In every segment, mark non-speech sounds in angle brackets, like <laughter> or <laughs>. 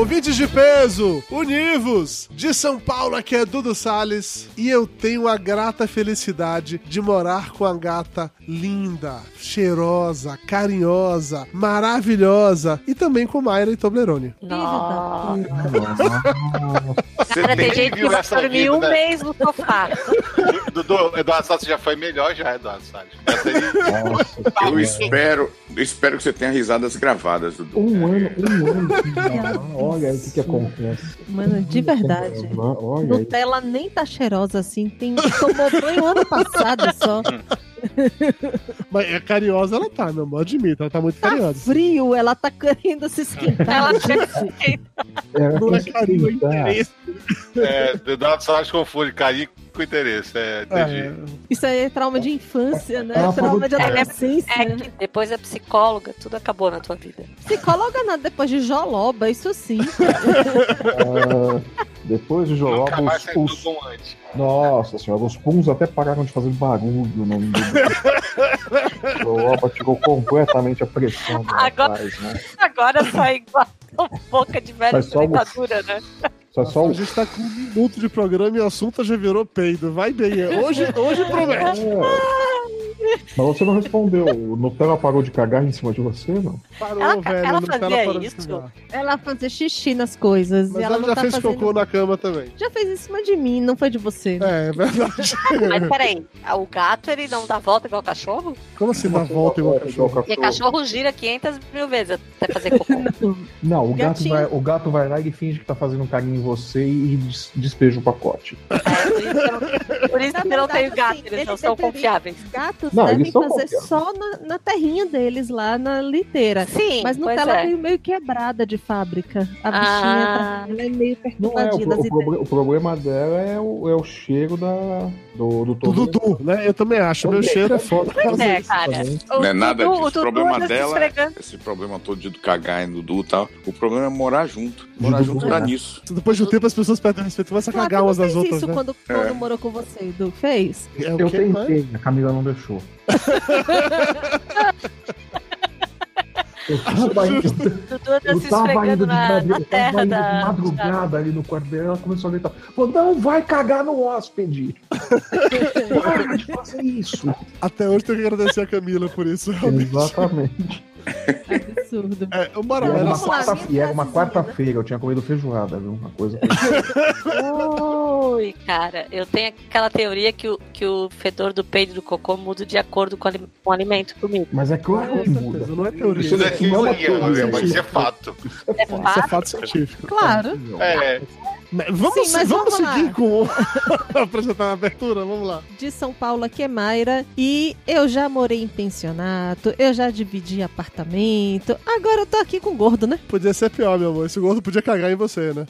Ouvintes de peso, univos! De São Paulo, aqui é Dudu Salles e eu tenho a grata felicidade de morar com a gata linda, cheirosa, carinhosa, maravilhosa e também com Mayra e Toblerone. Nossa. Você Cara, tem gente que vai dormir vida, um né? mês no sofá. Dudu, Eduardo Salles já foi melhor já, Eduardo Salles. Aí- Eu espero, eu espero que você tenha risadas gravadas, Dudu. Um ano, um ano. <laughs> Olha o que, que acontece. Mano, de verdade. Olha aí. Nutella nem tá cheirosa assim. Tem, tomou banho ano passado só. <laughs> Mas é carinhosa ela tá, meu amor, admito, ela tá muito Tá carinhosa. frio, ela tá querendo se esquentar. Ela gente. Era Não é carinho, é interesse. é, Eduardo Salles confunde carinho com interesse. É. É, Isso aí é trauma de infância, né? Ela trauma de que- adolescência. É que depois é psicóloga, tudo acabou na tua vida. Psicóloga nada depois de joloba, isso sim. Ah, <laughs> depois de Nunca mais os, os. antes. Nossa senhora, os puns até pararam de fazer barulho. Não... <laughs> Joloba tirou completamente a pressão do Agora- rapaz, né? Agora sai igual <laughs> boca de velha <laughs> Faz só um- dentadura, né? Só, só a o. gente tá com um minuto de programa e o assunto já virou peido. Vai bem, é. hoje, hoje promete. É. Mas você não respondeu. O Nutella parou de cagar em cima de você, não? Parou, Ela- velho. ela fazia isso? Ela fazer xixi nas coisas. Mas e ela, ela, não já tá fez fazendo... cocô na cama também. Já fez em cima de mim, não foi de você. É, é verdade. <laughs> Mas peraí, o gato ele não dá volta igual cachorro? Como assim dá volta igual É, cachorro? Porque cachorro gira 500 mil vezes até fazer cocô. <laughs> Não, o gato, vai, o gato vai lá e finge que tá fazendo um carinho em você e des- despeja o pacote. É, por isso que eu não, tenho gato, assim, eles ele não são confiáveis. Os gatos Não, devem eles fazer só na, na terrinha deles, lá na liteira. Sim, Mas pois Nutella é. veio meio quebrada de fábrica. A Ah. bichinha tá, ela é meio Não é, o, perturbadinha pro- o ideias. proble- o problema dela é o, é o cheiro da, do, do Do. Dudu, né? Eu também acho. Meu cheiro é foda. causa É, cara. O Não é nada disso. O problema dela, esfregando. esse problema todo de cagar em Dudu e tal, o problema é morar junto. Morar Dudu junto dá nisso. Depois de um tempo as pessoas perdem o respeito, começam a cagar umas das fez outras, isso né? quando, É. quando morou com você, Edu? Fez? É o Eu tentei, a Camila não deixou. Eu tava indo, Dudu eu tava indo de, na, madru- na eu tava terra indo de da. madrugada ali no quarto dela, ela começou a gritar: Falou, não vai cagar no hóspede! <laughs> Para de fazer isso! Até hoje tenho que agradecer a Camila por isso. realmente. Exatamente. Absurdo. É, o E Moral, era uma só... lá, quarta- minha e era uma quarta-feira, eu tinha comido feijoada, viu? Uma coisa. Ui, cara, eu tenho aquela teoria que o, que o fedor do peido e do cocô muda de acordo com, o alimento comido. Mas é claro que muda. certeza, não é teoria. Isso Isso é é, teoria, mas isso é fato. É é fato. fato científico. Claro. É, Vamos, Sim, mas vamos, vamos lá. seguir com <laughs> apresentar a abertura? Vamos lá. De São Paulo aqui é Mayra. E eu já morei em pensionato, eu já dividi apartamento. Agora eu tô aqui com o gordo, né? Podia ser pior, meu amor. Esse gordo podia cagar em você, né?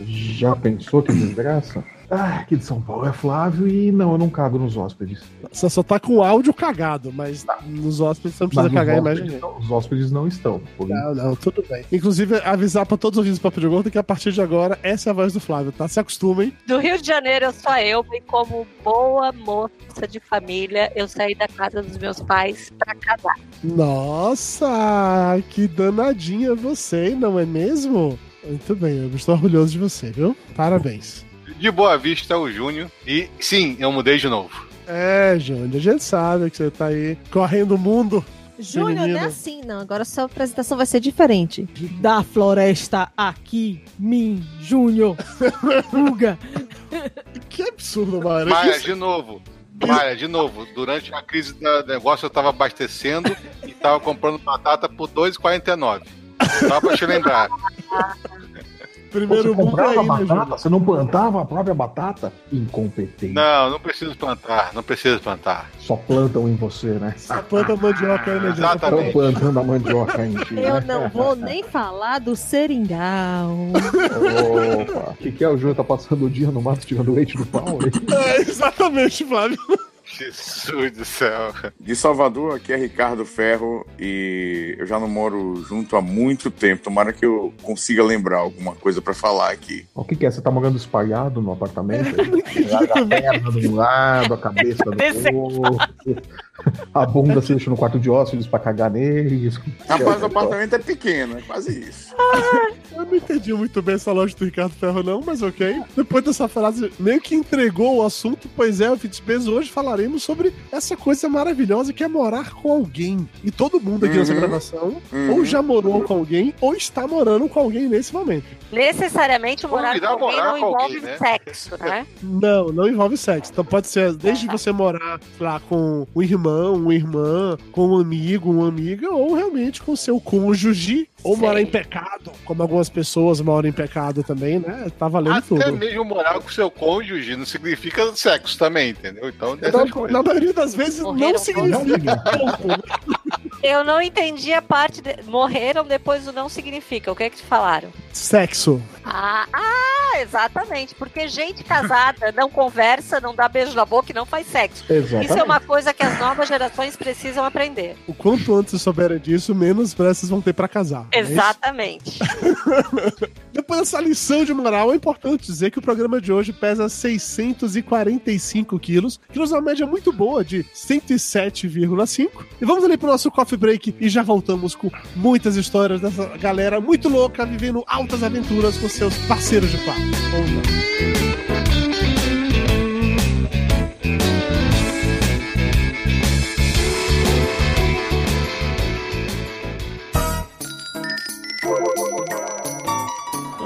Já pensou que desgraça? Ah, aqui de São Paulo é Flávio e não, eu não cago nos hóspedes. Você só tá com o áudio cagado, mas nos hóspedes você não precisa Mas cagar em os hóspedes não- Os hóspedes não estão. Por. Não, não, tudo bem. Inclusive, avisar pra todos os ouvintes do Papo de Gordo que a partir de agora, essa é a voz do Flávio, tá? Se acostumem. Do Rio de Janeiro, eu sou eu, bem como boa moça de família, eu saí da casa dos meus pais pra casar. Nossa, que danadinha você, não é mesmo? Muito bem, eu estou orgulhoso de você, viu? Parabéns. De Boa Vista o Júnior. E sim, eu mudei de novo. É, Júnior, a gente sabe que você tá aí correndo o mundo. Júnior, não é assim, não. Agora sua apresentação vai ser diferente. Da floresta aqui, mim, Júnior, Fuga. Que absurdo, Mara. Maia, Que- de novo. Maia, de novo. Durante a crise do negócio, eu tava abastecendo e tava comprando batata por R$ 2,49. Só pra te lembrar. Primeiro mundo comprava aí, né, batata? Você não plantava a própria batata? Incompetente. Não, não preciso plantar, não preciso plantar. Só plantam em você, né? Só planta mandioca aí, né? Exatamente. Estão plantando a mandioca em ti. Eu né? não vou nem falar do seringal. Opa, o que, que é? O Júnior tá passando o dia no mato tirando leite do pau? hein? É, exatamente, Flávio. Jesus do céu. De Salvador, aqui é Ricardo Ferro e eu já não moro junto há muito tempo. Tomara que eu consiga lembrar alguma coisa pra falar aqui. O que, que é? Você tá morando espalhado no apartamento? <laughs> a perna de um lado, a cabeça do outro. A bunda você deixa no quarto de hóspedes pra cagar neles. Rapaz, o apartamento é pequeno, é quase isso. Eu não entendi muito bem essa loja do Ricardo Ferro, não, mas ok. Depois dessa frase, meio que entregou o assunto, pois é, o Fitzbez, hoje falaremos sobre essa coisa maravilhosa que é morar com alguém. E todo mundo aqui nessa Uhum. gravação Uhum. ou já morou com alguém ou está morando com alguém nesse momento. Necessariamente morar com alguém morar não com envolve alguém, né? sexo, né? <laughs> Não, não envolve sexo. Então pode ser desde você morar lá com um irmão, uma irmã, com um amigo, uma amiga, ou realmente com seu cônjuge, ou morar em pecado, como algumas pessoas moram em pecado também, né? Tá valendo Até tudo. mesmo morar com seu cônjuge não significa sexo também, entendeu? Então, coisas. na maioria das vezes Morreram não significa. <laughs> Eu não entendi a parte de... morreram depois do não significa. O que é que te falaram? Sexo. Ah, ah, exatamente. Porque gente casada não conversa, não dá beijo na boca e não faz sexo. Exatamente. Isso é uma coisa que as novas gerações precisam aprender. O quanto antes souberem disso, menos pressas vão ter pra casar. é? Exatamente. <laughs> Depois dessa lição de moral, é importante dizer que o programa de hoje pesa 645 quilos, que nos dá uma média muito boa de 107,5. E vamos ali pro nosso coffee break e já voltamos com muitas histórias dessa galera muito louca vivendo altas aventuras com seus parceiros de papo.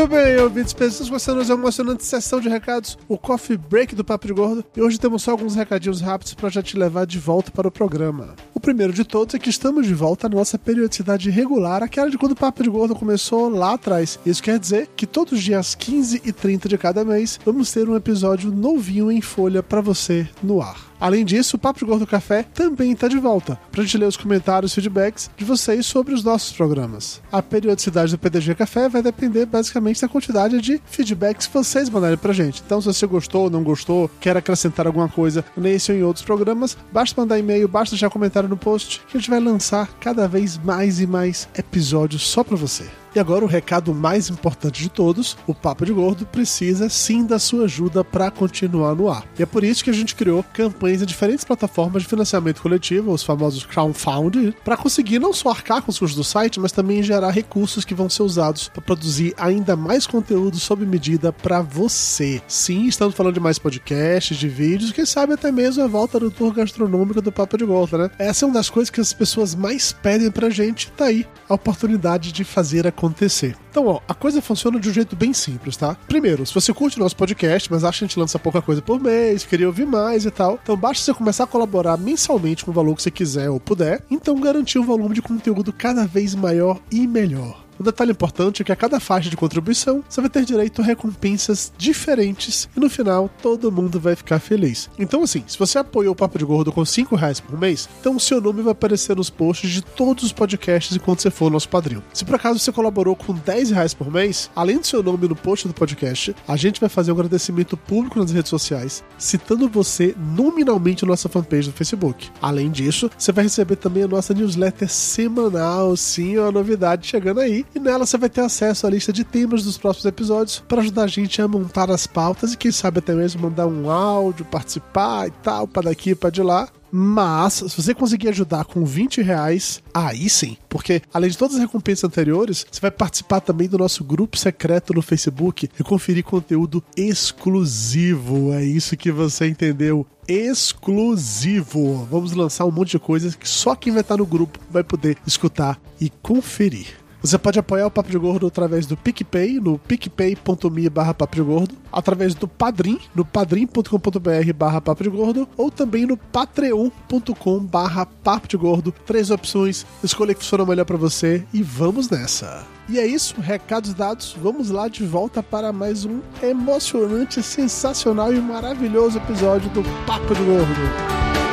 Muito bem, ouvintes, pessoas gostando da emocionante sessão de recados, o Coffee Break do Papo de Gordo. E hoje temos só alguns recadinhos rápidos para já te levar de volta para o programa. O primeiro de todos é que estamos de volta à nossa periodicidade regular, aquela de quando o Papo de Gordo começou lá atrás. Isso quer dizer que todos os dias 15 e 30 de cada mês vamos ter um episódio novinho em folha para você no ar. Além disso, o Papo de Gordo Café também está de volta, para a gente ler os comentários e feedbacks de vocês sobre os nossos programas. A periodicidade do PDG Café vai depender basicamente da quantidade de feedbacks que vocês mandarem pra gente. Então, se você gostou, não gostou, quer acrescentar alguma coisa nesse ou em outros programas, basta mandar e-mail, basta deixar comentário no post, que a gente vai lançar cada vez mais e mais episódios só para você. E agora o recado mais importante de todos: o Papo de Gordo precisa sim da sua ajuda para continuar no ar. E é por isso que a gente criou campanhas em diferentes plataformas de financiamento coletivo, os famosos crowdfunding, para conseguir não só arcar com os custos do site, mas também gerar recursos que vão ser usados para produzir ainda mais conteúdo sob medida para você. Sim, estamos falando de mais podcasts, de vídeos, quem sabe até mesmo a volta do tour gastronômico do Papo de Gordo, né? Essa é uma das coisas que as pessoas mais pedem pra gente, tá aí a oportunidade de fazer acontecer. Então, ó, a coisa funciona de um jeito bem simples, tá? Primeiro, se você curte o nosso podcast, mas acha que a gente lança pouca coisa por mês, queria ouvir mais e tal, então basta você começar a colaborar mensalmente com o valor que você quiser ou puder, então garantir um volume de conteúdo cada vez maior e melhor. Um detalhe importante é que a cada faixa de contribuição você vai ter direito a recompensas diferentes e no final todo mundo vai ficar feliz. Então, assim, se você apoiou o Papo de Gordo com 5 reais por mês, então o seu nome vai aparecer nos posts de todos os podcasts enquanto você for nosso padrinho. Se por acaso você colaborou com 10 reais por mês, além do seu nome no post do podcast, a gente vai fazer um agradecimento público nas redes sociais, citando você nominalmente na nossa fanpage do Facebook. Além disso, você vai receber também a nossa newsletter semanal, sim, uma novidade chegando aí. E nela você vai ter acesso à lista de temas dos próximos episódios para ajudar a gente a montar as pautas e quem sabe até mesmo mandar um áudio, participar e tal, para daqui para de lá. Mas, se você conseguir ajudar com 20 reais, aí sim. Porque, além de todas as recompensas anteriores, você vai participar também do nosso grupo secreto no Facebook e conferir conteúdo exclusivo. É isso que você entendeu. exclusivo. Vamos lançar um monte de coisas que só quem vai estar no grupo vai poder escutar e conferir. Você pode apoiar o Papo de Gordo através do PicPay, no picpay.me barra Papo de Gordo, através do Padrim, no padrim.com.br barra Papo de Gordo, ou também no patreon.com barra Papo de Gordo. Três opções, escolha que funciona melhor para você e vamos nessa. E é isso, recados dados, vamos lá de volta para mais um emocionante, sensacional e maravilhoso episódio do Papo de Gordo.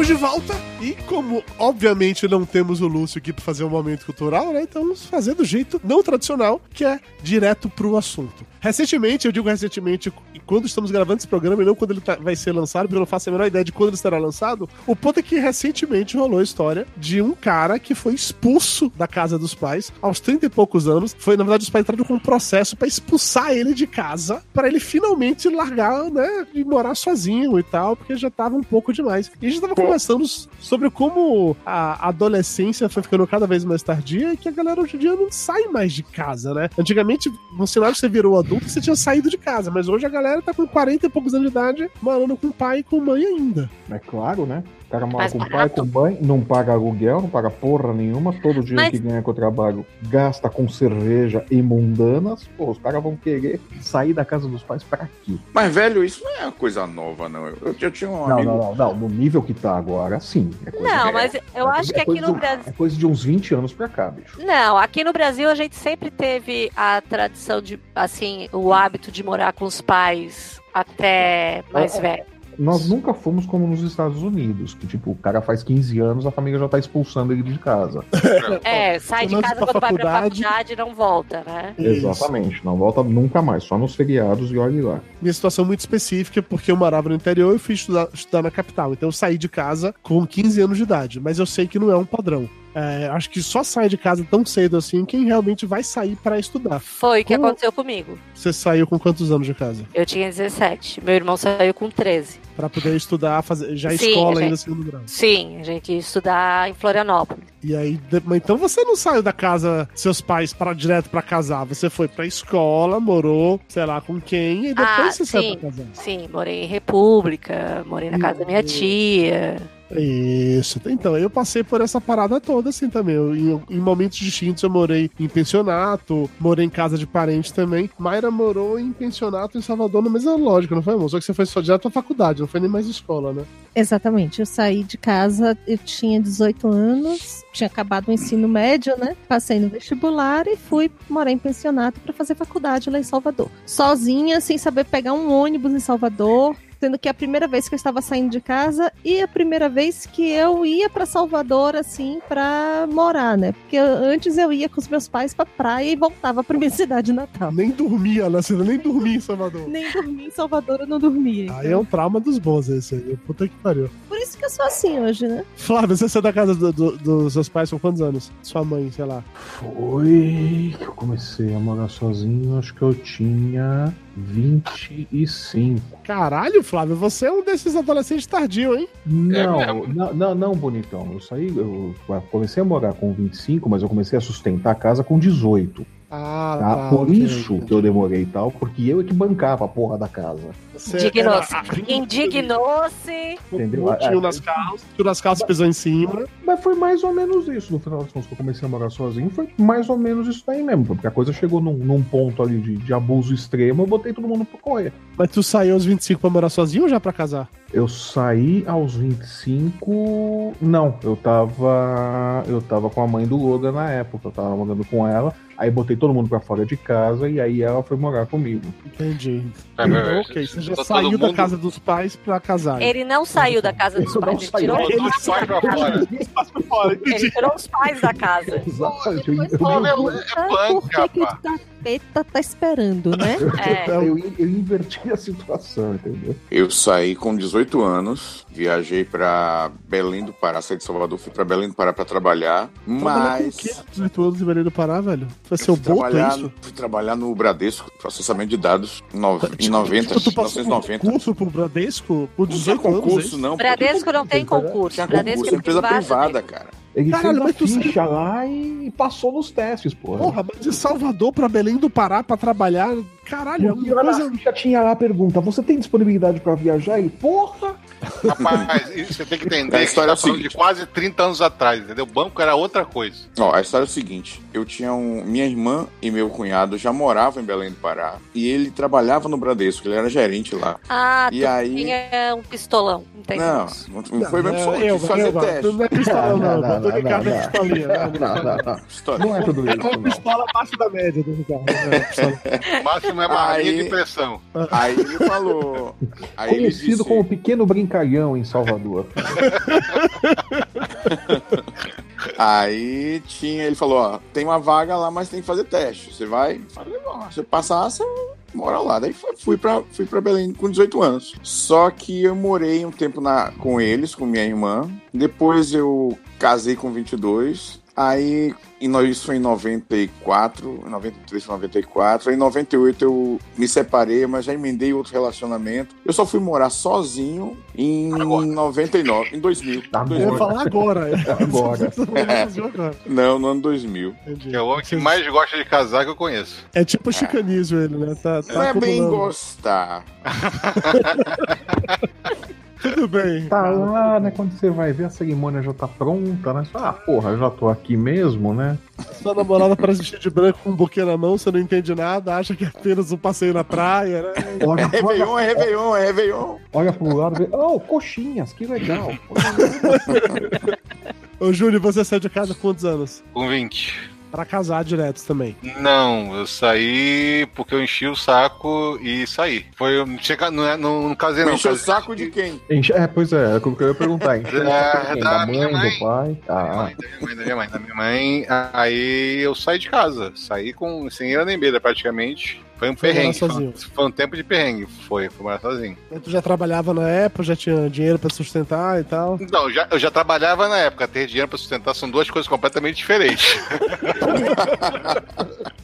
Estamos de volta e como obviamente não temos o Lúcio aqui para fazer um momento cultural, né? Então vamos fazer do jeito não tradicional, que é direto pro assunto. Recentemente, eu digo recentemente, quando estamos gravando esse programa e não quando ele tá- vai ser lançado, porque eu não faço a menor ideia de quando ele estará lançado, o ponto é que recentemente rolou a história de um cara que foi expulso da casa dos pais aos 30 e poucos anos. Foi, na verdade, os pais entraram com um processo para expulsar ele de casa, para ele finalmente largar, né, de morar sozinho e tal, porque já tava um pouco demais. E a gente tava conversando sobre como a adolescência foi ficando cada vez mais tardia e que a galera hoje em dia não sai mais de casa, né? Antigamente, no cenário que você virou adulto, você tinha saído de casa, mas hoje a galera tá com 40 e poucos anos de idade, morando com pai e com mãe ainda. É claro, né? O cara mora com pai, barato. com mãe, não paga aluguel, não paga porra nenhuma, todo dia Mas- que ganha com o trabalho gasta com cerveja e mundanas. Pô, os caras vão querer sair da casa dos pais pra quê? Mas, velho, isso não é uma coisa nova, não. Eu, eu, eu tinha um Não, amigo. não, não, não. No nível que tá agora, sim. É Não, é- mas eu é acho que coisa aqui no Brasil. É coisa de uns 20 anos pra cá, bicho. Não, aqui no Brasil a gente sempre teve a tradição de, assim, o hábito de morar com os pais até mais É, velho. Nós nunca fomos como nos Estados Unidos, que tipo, o cara faz 15 anos, a família já tá expulsando ele de casa. É, sai de casa quando vai pra faculdade. faculdade e não volta, né? Exatamente, não volta nunca mais, só nos feriados e olhe lá. Minha situação muito específica, porque eu morava no interior e fui estudar, estudar na capital. Então eu saí de casa com 15 anos de idade, mas eu sei que não é um padrão. É, acho que só sai de casa tão cedo assim quem realmente vai sair pra estudar. Foi o que aconteceu comigo. Você saiu com quantos anos de casa? Eu tinha 17. Meu irmão saiu com 13. Pra poder estudar, fazer já Sim, escola a ainda gente- segundo grau. Sim, a gente ia estudar em Florianópolis. E aí, então você não saiu da casa seus pais para direto pra casar, você foi pra escola, morou, sei lá, com quem e depois ah, você saiu sim, pra casar. sim, morei em República, morei na casa da minha tia. Isso. Então, eu passei por essa parada toda, assim, também. Eu, em, em momentos distintos, eu morei em pensionato, morei em casa de parente também. Mayra morou em pensionato em Salvador, na mesma lógica, não foi, amor? Só que você foi só direto pra faculdade, não foi nem mais escola, né? Exatamente. Eu saí de casa, eu tinha 18 anos, tinha acabado o ensino médio, né? Passei no vestibular e fui morar em pensionato para fazer faculdade lá em Salvador. Sozinha, sem saber pegar um ônibus em Salvador. Sendo que é a primeira vez que eu estava saindo de casa e a primeira vez que eu ia para Salvador, assim, pra morar, né? Porque eu- antes eu ia com os meus pais pra praia e voltava pra minha <laughs> cidade natal. Nem dormia, né? Você nem dormia em Salvador. Nem dormia em Salvador, eu não dormia. Aí é um trauma dos bons esse aí. Puta que pariu. Por isso que eu sou assim hoje, né? Flávio, você saiu da casa do- do- dos seus pais com quantos anos? Sua mãe, sei lá. Foi que eu comecei a morar sozinho, acho que eu tinha 25. Caralho, Flávio, você é um desses adolescentes tardio, hein? Não, não, não, não, bonitão. Eu saí, eu comecei a morar com 25, mas eu comecei a sustentar a casa com 18. Ah, Tá? tá. Por ok. isso que eu demorei e tal, porque eu é que bancava a porra da casa. Indignou-se. era- Indignou-se. Entendeu? Tio nas calças, tio nas calças pisou em cima. Mas foi mais ou menos isso. No final das contas, que eu comecei a morar sozinho, foi mais ou menos isso daí mesmo. Porque a coisa chegou num, num ponto ali de, de abuso extremo, eu botei todo mundo pra correr. Mas tu saiu aos 25 pra morar sozinho ou já pra casar? Eu saí aos 25. Não, eu tava. Eu tava com a mãe do Logan na época. Eu tava morando com ela. Aí botei todo mundo pra fora de casa e aí ela foi morar comigo. Entendi. É, Então, ok, você já todo saiu da mundo- casa dos pais pra casar. Ele não saiu da casa dos pais, ele tirou, Botou os pais pra fora. ele tirou os pais da casa. <laughs> Exatamente. Eu, eu- é por que, que o capeta tá esperando, né? <laughs> É. eu, eu inverti a situação, entendeu? Eu saí com 18 18 anos, viajei pra Belém do Pará, saí de Salvador, fui pra Belém do Pará pra trabalhar, Trabalhar com o mas... quê? 18 anos em Belém do Pará, velho? Vai ser o Boto, é Trabalhar, isso? fui trabalhar no Bradesco, processamento de dados, no- em 90, Tipo, tu passou por 1990. concurso pro Bradesco por Não tinha 18 anos, é concurso, isso? não. Bradesco não tem concurso. Tinha Bradesco é empresa privada, né? cara. Ele Caralho, mas tu ficha lá e passou nos testes, pô. Porra, mas de Salvador pra Belém do Pará pra trabalhar, caralho, é uma lá coisa... ficha tinha lá a pergunta: você tem disponibilidade pra viajar? E porra! Rapaz, você tem que entender A que história tá é seguinte. de quase 30 anos atrás, entendeu? O banco era outra coisa. Ó, a história é o seguinte: eu tinha um. Minha irmã e meu cunhado já moravam em Belém do Pará. E ele trabalhava no Bradesco, ele era gerente lá. Ah, E tu aí- tinha um pistolão. Entendi. Não, não foi mesmo só eu, fazer eu, teste. Não é pistola, não. Não, não, Ricardo não, é não. pistolinha. né? Não, não, não. Não é tudo É isso, uma não. pistola abaixo da média do Ricardo. É, <laughs> máximo é barrinha Aí- de pressão. Aí ele falou. Aí ele Conhecido disse, como Pequeno Brincalhão em Salvador. <laughs> Aí tinha, ele falou, ó, tem uma vaga lá, mas tem que fazer teste. Você vai? Falei, ó, se eu passar, você mora lá. Daí fui- pra, fui pra Belém com 18 anos. Só que eu morei um tempo na, com eles, com minha irmã. Depois eu casei com 22. Aí, e nós, isso foi em 94, 93, 94. Aí, em 98 eu me separei, mas já emendei outro relacionamento. Eu só fui morar sozinho em 99, em 2000. Agora. Eu ia falar agora. Agora. <laughs> agora. Não, no ano 2000. Entendi. É o homem que mais gosta de casar que eu conheço. É tipo chicanismo ele, né? Tá, tá Não é bem gostar. <laughs> Tudo bem. Tá lá, né? Quando você vai ver, a cerimônia já tá pronta, né? Ah, porra, eu já tô aqui mesmo, né? Sua namorada parece vestir de branco com um buquê na mão, você não entende nada, acha que é apenas um passeio na praia, né? É Olha, Réveillon, olha, é Réveillon, é Réveillon. olha pro lado e vê, oh, coxinhas, que legal. Ô, Júlio, você saiu de casa com quantos anos? Com 20. Pra casar direto também. Não, eu saí porque eu enchi o saco e saí. Foi, não, chega, não, é- não, não casei não. Encheu o saco de quem? Enche- É, pois é, é o que eu ia perguntar. Encheu o saco de quem? da Da minha mãe, mãe. do pai? Da minha Ah, mãe, da minha mãe, da minha mãe, da minha mãe. Aí eu saí de casa. Saí com sem ira nem beira praticamente. Foi um Foi perrengue. Foi, sozinho. um- foi um tempo de perrengue. Foi, fui morar sozinho. Tu já trabalhava na época, já tinha dinheiro pra sustentar e tal. Não, eu já, eu já trabalhava na época. Ter dinheiro pra sustentar são duas coisas completamente diferentes. <laughs>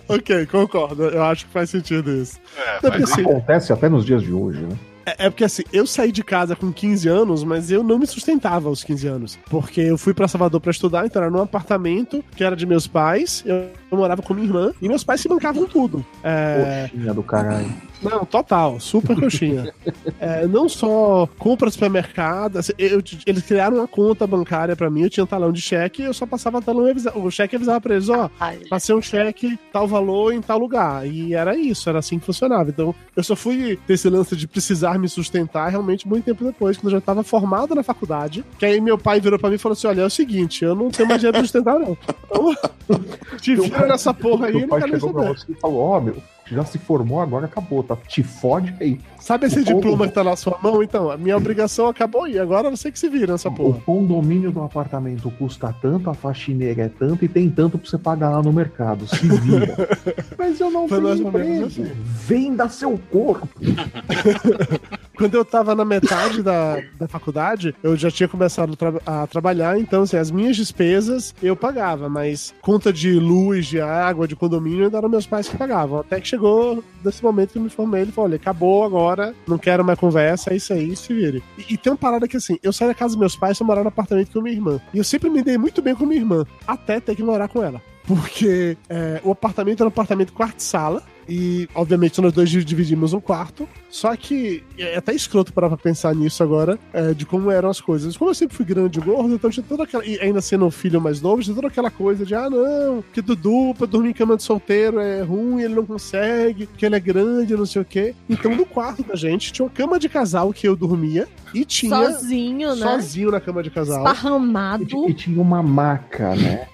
Ok, concordo. Eu acho que faz sentido isso. É, mas assim, Acontece até nos dias de hoje, né? É é porque assim, eu saí de casa com 15 anos, mas eu não me sustentava aos 15 anos. Porque eu fui pra Salvador pra estudar, então era num apartamento que era de meus pais, eu, eu morava com minha irmã, e meus pais se bancavam tudo. É, Coxinha do caralho. Não, total, super coxinha. <laughs> É, não só compra supermercado, assim, eu- eles criaram uma conta bancária pra mim, eu tinha um talão de cheque, eu só passava talão e avisava, o cheque avisava pra eles, ó, passei um cheque, tal valor em tal lugar. E era isso, era assim que funcionava. Então, eu só fui ter esse lance de precisar me sustentar realmente muito tempo depois, quando eu já estava formado na faculdade. Que aí meu pai virou pra mim e falou assim: olha, é o seguinte, eu não tenho mais dinheiro pra sustentar, não. Então, <laughs> te vira nessa porra aí, não pai chegou pra você e falou: Ó, meu, já se formou, agora acabou, tá? Te fode aí. Sabe esse O diploma que tá na sua mão? Então, a minha obrigação acabou aí. Agora você que se vira nessa O porra. condomínio do apartamento custa tanto, a faxineira é tanto e tem tanto pra você pagar lá no mercado. Se vira. <laughs> Mas eu não Foi emprego. assim. Venda seu corpo. <laughs> Quando eu tava na metade da, da faculdade, eu já tinha começado a, tra- a trabalhar, então, assim, as minhas despesas eu pagava, mas conta de luz, de água, de condomínio, ainda eram meus pais que pagavam. Até que chegou nesse momento que eu me formei, ele falou: olha, acabou agora, não quero mais conversa, é isso aí, se vire. E, e tem uma parada que, assim, eu saí da casa dos meus pais pra morar no apartamento com minha irmã. E eu sempre me dei muito bem com minha irmã, até ter que morar com ela. Porque é, o apartamento era um apartamento quarto-sala. E, obviamente, nós dois dividimos um quarto. Só que é até escroto parar pra pensar nisso agora, é, de como eram as coisas. Como eu sempre fui grande e gordo, então tinha toda aquela. E ainda sendo um filho mais novo, tinha toda aquela coisa de: ah, não, que Dudu pra dormir em cama de solteiro é ruim, ele não consegue, porque ele é grande, não sei o quê. Então, no quarto da gente, tinha uma cama de casal que eu dormia e tinha. Sozinho, né? Sozinho na cama de casal. Esparramado. E tinha uma maca, né?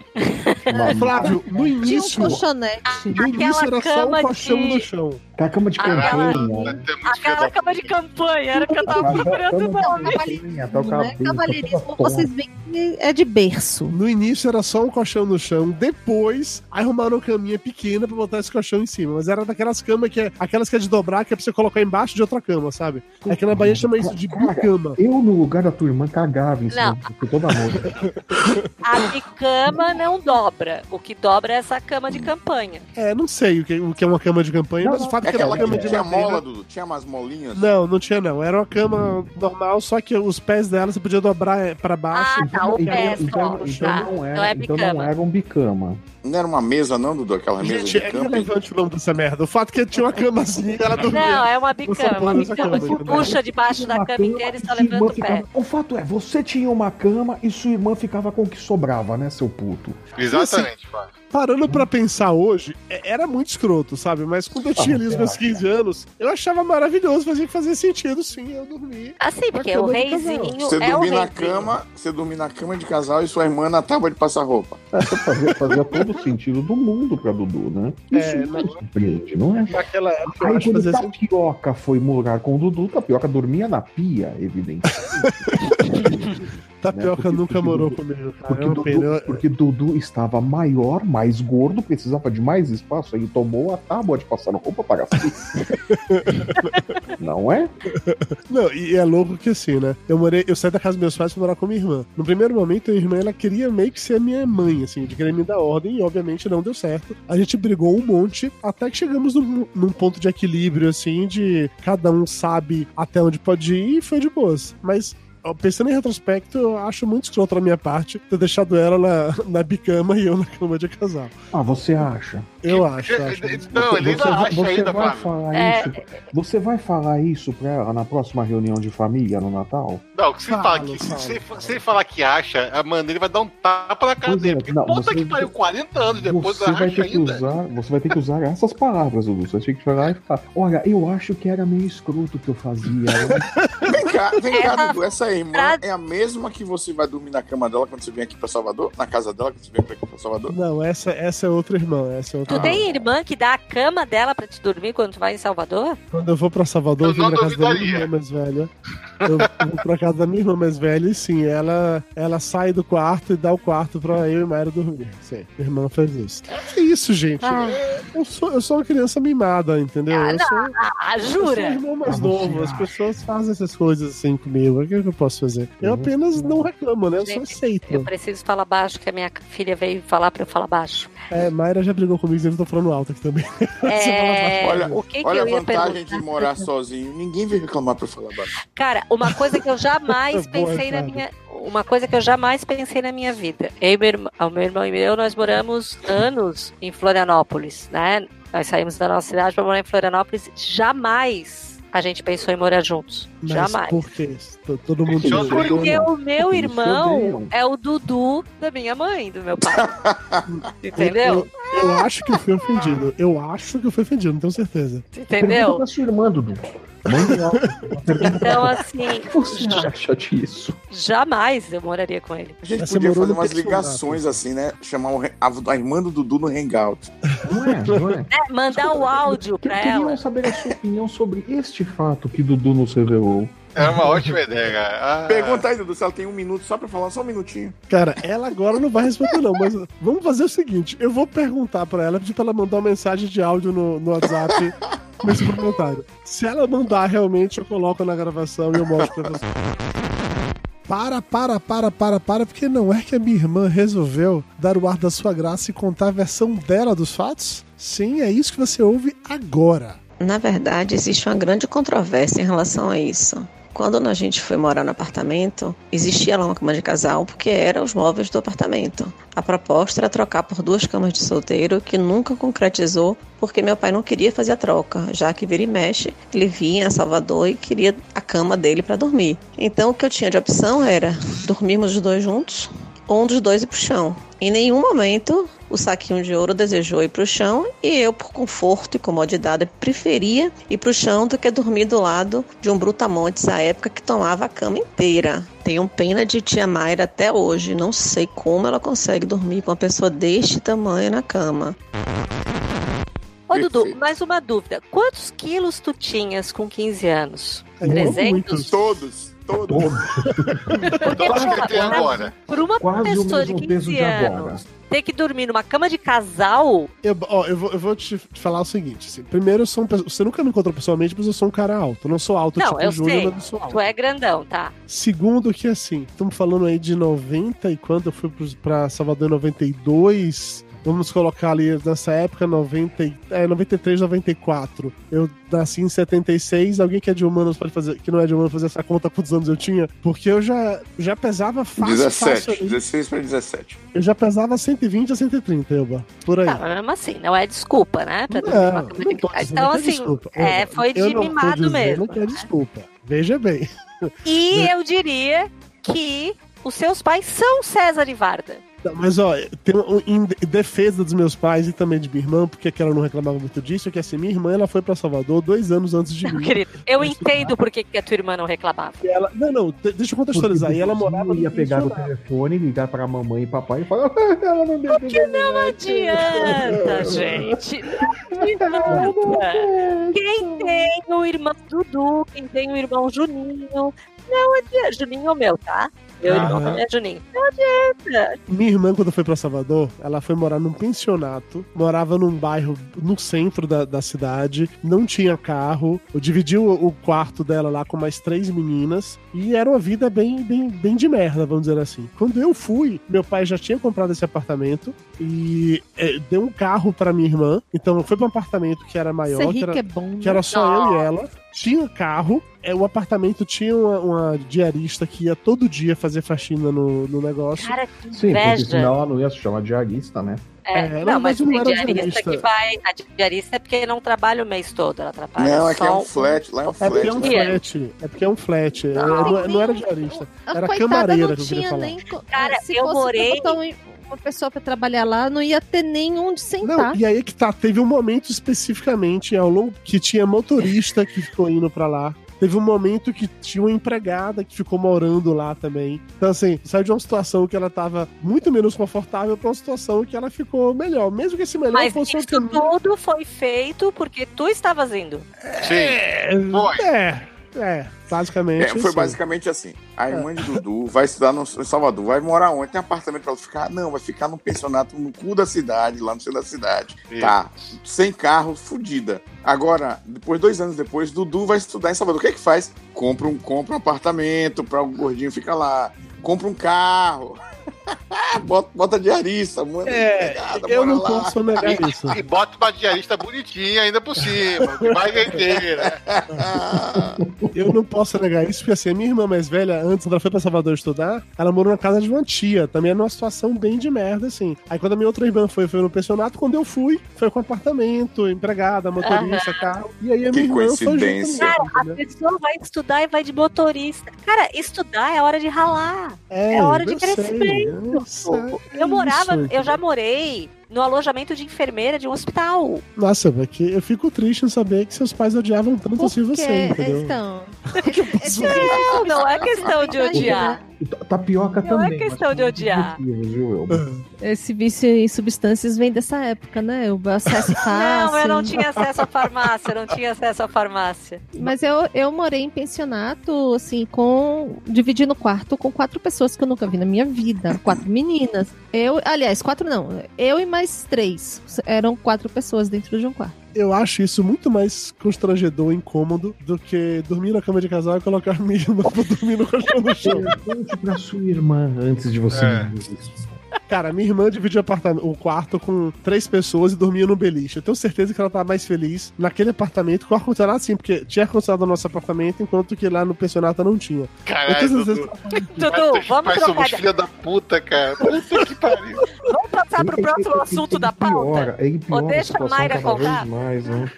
Flávio, no Tinha um início. colchonete. No início Aquela era só cama colchão de- no chão. Aquela cama de Aquela- campanha. Aquela cama de campanha, era o que eu tava procurando o nome. Não é cavalheirismo, vocês veem que é de berço. No início era só um colchão no chão, depois arrumaram uma caminha pequena pra botar esse colchão em cima. Mas era daquelas camas que é aquelas que é de dobrar, que é pra você colocar embaixo de outra cama, sabe? Aqui na Bahia chama isso de bicama. Eu, no lugar da tua irmã, cagava em cima Não. disso toda noite. <laughs> A bicama não dobra. O que dobra é essa cama de campanha. É, não sei o que, o que é uma cama de campanha, mas o fato é que Aquela cama de tinha madeira. mola, Dudu? Tinha umas molinhas? Não, não tinha não. Era uma cama normal, só que os pés dela você podia dobrar é, pra baixo. Ah, tá, o pé então, então tá. não era, Não é então não era um bicama. Não era uma mesa, não, Dudu? Aquela mesa Gente, de é camping? irrelevante o nome dessa merda. O fato é que tinha uma camazinha e ela dormia. Não, é uma bicama. Uma bicama. cama, Tu puxa debaixo da cama inteira e irmã levanta o pé. ficava- O fato é, você tinha uma cama e sua irmã ficava com o que sobrava, né, seu puto? Exatamente, Fábio. Parando pra pensar hoje, é- era muito escroto, sabe? Mas quando eu tinha ali os meus 15 anos, eu achava maravilhoso, fazia que fazia sentido, sim, eu dormi. Assim, porque o reizinho Você é o dormir na reizinho. cama, você dormir na cama de casal e sua irmã na tábua de passar roupa. Essa fazia, fazia todo o sentido do mundo pra Dudu, né? Isso É, não surpreende, não é? Naquela época, eu Aí quando fazia sentido. Tapioca foi morar com o Dudu, Tapioca dormia na pia, evidente. <laughs> Tapioca Porque- nunca morou comigo, cara. Porque É Dudu, pena. Porque Dudu estava maior, mais gordo, precisava de mais espaço, aí tomou a tábua de passar roupa para. <laughs> Não é? Não, e é louco que assim, né? Eu morei, eu saí da casa dos meus pais pra morar com minha irmã. No primeiro momento, a minha irmã ela queria meio que ser a minha mãe, assim, de querer me dar ordem, e obviamente não deu certo. A gente brigou um monte, até que chegamos num, num ponto de equilíbrio, assim, de cada um sabe até onde pode ir e foi de boas. Mas. Pensando em retrospecto, eu acho muito escroto da minha parte ter deixado ela na, na bicama e eu na cama de casal. Ah, você acha? Eu acho, acho. <laughs> Não, ele ainda acha você ainda, vai falar É. isso. Você vai falar isso pra ela na próxima reunião de família no Natal? Não, se, Fala, fala que, fala. se, se ele falar que acha, a Mandarim vai dar um tapa na cara Pois é, dele. Porque não, puta você- que pariu, 40 anos depois Você da vai, ter que ainda. usar, você vai ter que usar essas palavras, Dudu. Você tem que chegar e falar: Olha, eu acho que era meio escroto o que eu fazia. Vem cá, vem cá, Essa Dudu. Essa irmã frase- é a mesma que você vai dormir na cama dela quando você vem aqui pra Salvador? Na casa dela quando você vem pra aqui pra Salvador? Não, essa, essa é outra irmã. Essa é outra Tu tem irmã que dá a cama dela pra te dormir quando tu vai em Salvador? Quando eu vou pra Salvador, eu não pra casa da minha irmã mais velha. Eu vou pra casa da minha irmã mais velha e sim, ela, ela sai do quarto e dá o quarto pra eu e Mayra dormir. Sim, minha irmã faz isso. É isso, gente. Ah. Eu, sou, eu sou uma criança mimada, entendeu? Ah, eu não, sou, Ah, eu sou jura? irmão mais novo. As pessoas fazem essas coisas assim comigo. O que, é que eu posso fazer? Eu apenas não reclamo, né? Eu só Gente, aceito. Eu preciso falar baixo, que a minha filha veio falar pra eu falar baixo. É, Mayra já brigou comigo, eu tô falando alto aqui também. <laughs> É, Olha, o que, que olha eu a ia vantagem perguntar? de morar sozinho. Ninguém vem reclamar pra falar baixo. Cara, uma coisa que eu jamais <laughs> Boa, pensei na Fábio. minha. Uma coisa que eu jamais pensei na minha vida. Eu meu irmão, o meu irmão e eu, nós moramos anos em Florianópolis, né? Nós saímos da nossa cidade pra morar em Florianópolis. Jamais a gente pensou em morar juntos. Mas jamais. por quê? Todo mundo. Porque o meu irmão é o Dudu da minha mãe, do meu pai. <laughs> Entendeu? Eu, acho que eu fui ofendido. Eu acho que eu fui ofendido, não tenho certeza. Pergunta Entendeu? pra sua irmã, Dudu. Pergunta pra Então, assim, <laughs> você acha disso? jamais eu moraria com ele. A gente Mas podia fazer umas ligações assim, né? Chamar o re- a, a irmã do Dudu no Hangout. Não é? Não é? É, mandar o áudio pra Queriam ela. saber a sua opinião sobre este fato que Dudu nos revelou. É uma ótima ideia, cara. Ah, Pergunta aí, Dudu, se ela tem um minuto só pra falar, só um minutinho. Cara, ela agora não vai responder, não, mas vamos fazer o seguinte: eu vou perguntar pra ela, pedir pra ela mandar uma mensagem de áudio no, no WhatsApp <laughs> nesse comentário. Se ela mandar realmente, eu coloco na gravação e eu mostro pra você. Para, para, para, para, para, porque não é que a minha irmã resolveu dar o ar da sua graça e contar a versão dela dos fatos? Sim, é isso que você ouve agora. Na verdade, existe uma grande controvérsia em relação a isso. Quando a gente foi morar no apartamento, existia lá uma cama de casal porque eram os móveis do apartamento. A proposta era trocar por duas camas de solteiro que nunca concretizou porque meu pai não queria fazer a troca, já que vira e mexe, ele vinha a Salvador e queria a cama dele para dormir. Então o que eu tinha de opção era dormirmos os dois juntos ou um dos dois ir pro chão. Em nenhum momento o saquinho de ouro desejou ir pro chão e eu, por conforto e comodidade, preferia ir pro chão do que dormir do lado de um brutamontes à época que tomava a cama inteira. Tenho pena de tia Mayra até hoje. Não sei como ela consegue dormir com uma pessoa deste tamanho na cama. Ô, Dudu, mais uma dúvida. Quantos quilos tu tinhas com 15 anos? 300? Todos. Todos. <laughs> Porque, porra, tem agora. por uma Quase pessoa de mesmo peso 15 de agora. anos ter que dormir numa cama de casal, Eu, ó, eu, vou, eu vou te falar o seguinte: assim, primeiro, eu sou um, você nunca me encontrou pessoalmente, mas eu sou um cara alto. Eu não sou alto não, tipo eu o Júnior, sei. mas eu sou alto. Tu é grandão, tá? Segundo, que assim, estamos falando aí de 90 e quando eu fui pra Salvador em 92. Vamos colocar ali nessa época, 90, e- é, 93, 94. Eu nasci em 76. Alguém que é de humanos pode fazer, que não é de humanos, fazer essa conta quantos anos eu tinha? Porque eu já, já pesava fácil. 17. fácil ali. 16 pra 17. eu já pesava 120 a 130, Elba. Por aí. Tá, mas mesmo assim, não é desculpa, né? Pra Não, não tô dizendo Então, é assim, desculpa. é, foi eu de não mimado dizendo mesmo. que é desculpa. Veja bem. E <laughs> eu diria que os seus pais são César e Varda. Mas ó, tem um, em de- defesa dos meus pais e também de minha irmã, porque que ela não reclamava muito disso, é que assim, minha irmã ela foi pra Salvador dois anos antes de Não, mim. querido, eu entendo por que, que a tua irmã não reclamava. Ela, não, não, de- deixa eu contextualizar. E ela morava ia pegar o telefone, ligar pra mamãe e papai e falar: <laughs> ela não deu Que não adianta, <laughs> gente. Não adianta. Quem tem o irmão Dudu, quem tem o irmão Juninho, não adianta. Juninho é o meu, tá? Meu irmão também é Juninho. Não adianta. Minha irmã, quando foi pra Salvador, ela foi morar num pensionato, morava num bairro no centro da, da cidade, não tinha carro, eu dividi o, o quarto dela lá com mais três meninas, e era uma vida bem, bem, bem de merda, vamos dizer assim. Quando eu fui, meu pai já tinha comprado esse apartamento e é, deu um carro pra minha irmã, então foi pra um apartamento que era maior, Ser que rico era, é bom. que era né? só eu e ela. Tinha carro, é, o apartamento tinha uma, uma diarista que ia todo dia fazer faxina no, no negócio. Cara, que Sim, porque inveja. senão ela não ia se chamar diarista, né? É, É, não, não, mas mas não tem diarista diarista. que vai. A diarista é porque não trabalha o mês todo, ela trabalha Não, é que é um flat. Lá é um É porque flat. é um né? flat. É porque é um flat. É, Não. não, não era diarista. A Era camareira não que eu queria tinha falar. nem. Cara, se eu morei- um- uma pessoa pra trabalhar lá, não ia ter nenhum onde sentar. Não, e aí que tá, teve um momento especificamente ao longo que tinha motorista que ficou indo pra lá. Teve um momento que tinha uma empregada que ficou morando lá também. Então, assim, saiu de uma situação que ela tava muito menos confortável pra uma situação que ela ficou melhor. Mesmo que esse melhor Mas fosse isso caminho. tudo foi feito porque tu estavas indo. Sim. É, Foi. é, é, basicamente. É, foi assim. basicamente assim. A irmã de Dudu vai estudar no, em Salvador. Vai morar onde? Tem apartamento pra ela ficar? Não, vai ficar num pensionato no cu da cidade, lá no centro da cidade. Isso. Tá. Sem carro, fudida. Agora, depois, dois anos depois, Dudu vai estudar em Salvador. O que é que faz? Compra um, compra um apartamento pra o gordinho ficar lá. Compra um carro. <laughs> bota, bota diarista, manda É, empregada, eu não lá. posso negar isso. E bota uma diarista bonitinha ainda por cima, que vai vender, né? <laughs> Eu não posso negar isso, porque assim, a minha irmã mais velha, antes ela foi pra Salvador estudar, ela morou na casa de uma tia, também era numa situação bem de merda, assim. Aí quando a minha outra irmã foi, foi no pensionato, quando eu fui, foi com apartamento, empregada, motorista, carro. E aí a Que minha irmã foi junto coincidência. Cara, a pessoa vai estudar e vai de motorista. Cara, estudar é hora de ralar. É, hora de crescimento. Eu sei, é eu morava, eu já morei no alojamento de enfermeira de um hospital. Nossa, é que eu fico triste em saber que seus pais odiavam tanto assim Porque, você, entendeu? então, <laughs> <laughs> Não, não é questão de odiar. E ta- Tapioca Não é também. questão de odiar. esse vício em substâncias vem dessa época, né? O acesso <laughs> fácil. Não, eu não tinha acesso à farmácia, eu não tinha acesso à farmácia. Mas eu, eu morei em pensionato, assim, com. dividindo quarto com quatro pessoas que eu nunca vi na minha vida. Quatro meninas. Eu, aliás, quatro não. Eu e mais três. Eram quatro pessoas dentro de um quarto. Eu acho isso muito mais constrangedor, incômodo, do que dormir na cama de casal e colocar <laughs> minha irmã pra dormir no colchão no chão. Conte pra sua irmã antes de você É. isso. Cara, minha irmã dividia apartamento, o quarto com três pessoas e dormia no beliche. Eu tenho certeza que ela tava mais feliz naquele apartamento com ar-condicionado, sim, porque tinha ar-condicionado no nosso apartamento, enquanto que lá no pensionato não tinha. Eu Caralho, Dudu. Dudu, vamos Pai, trocar somos filha da puta, cara. Puta que pariu. Vamos passar pro próximo ele- assunto ele da pauta? Piora, ele piora Ou deixa a situação Mayra contar? mais, né?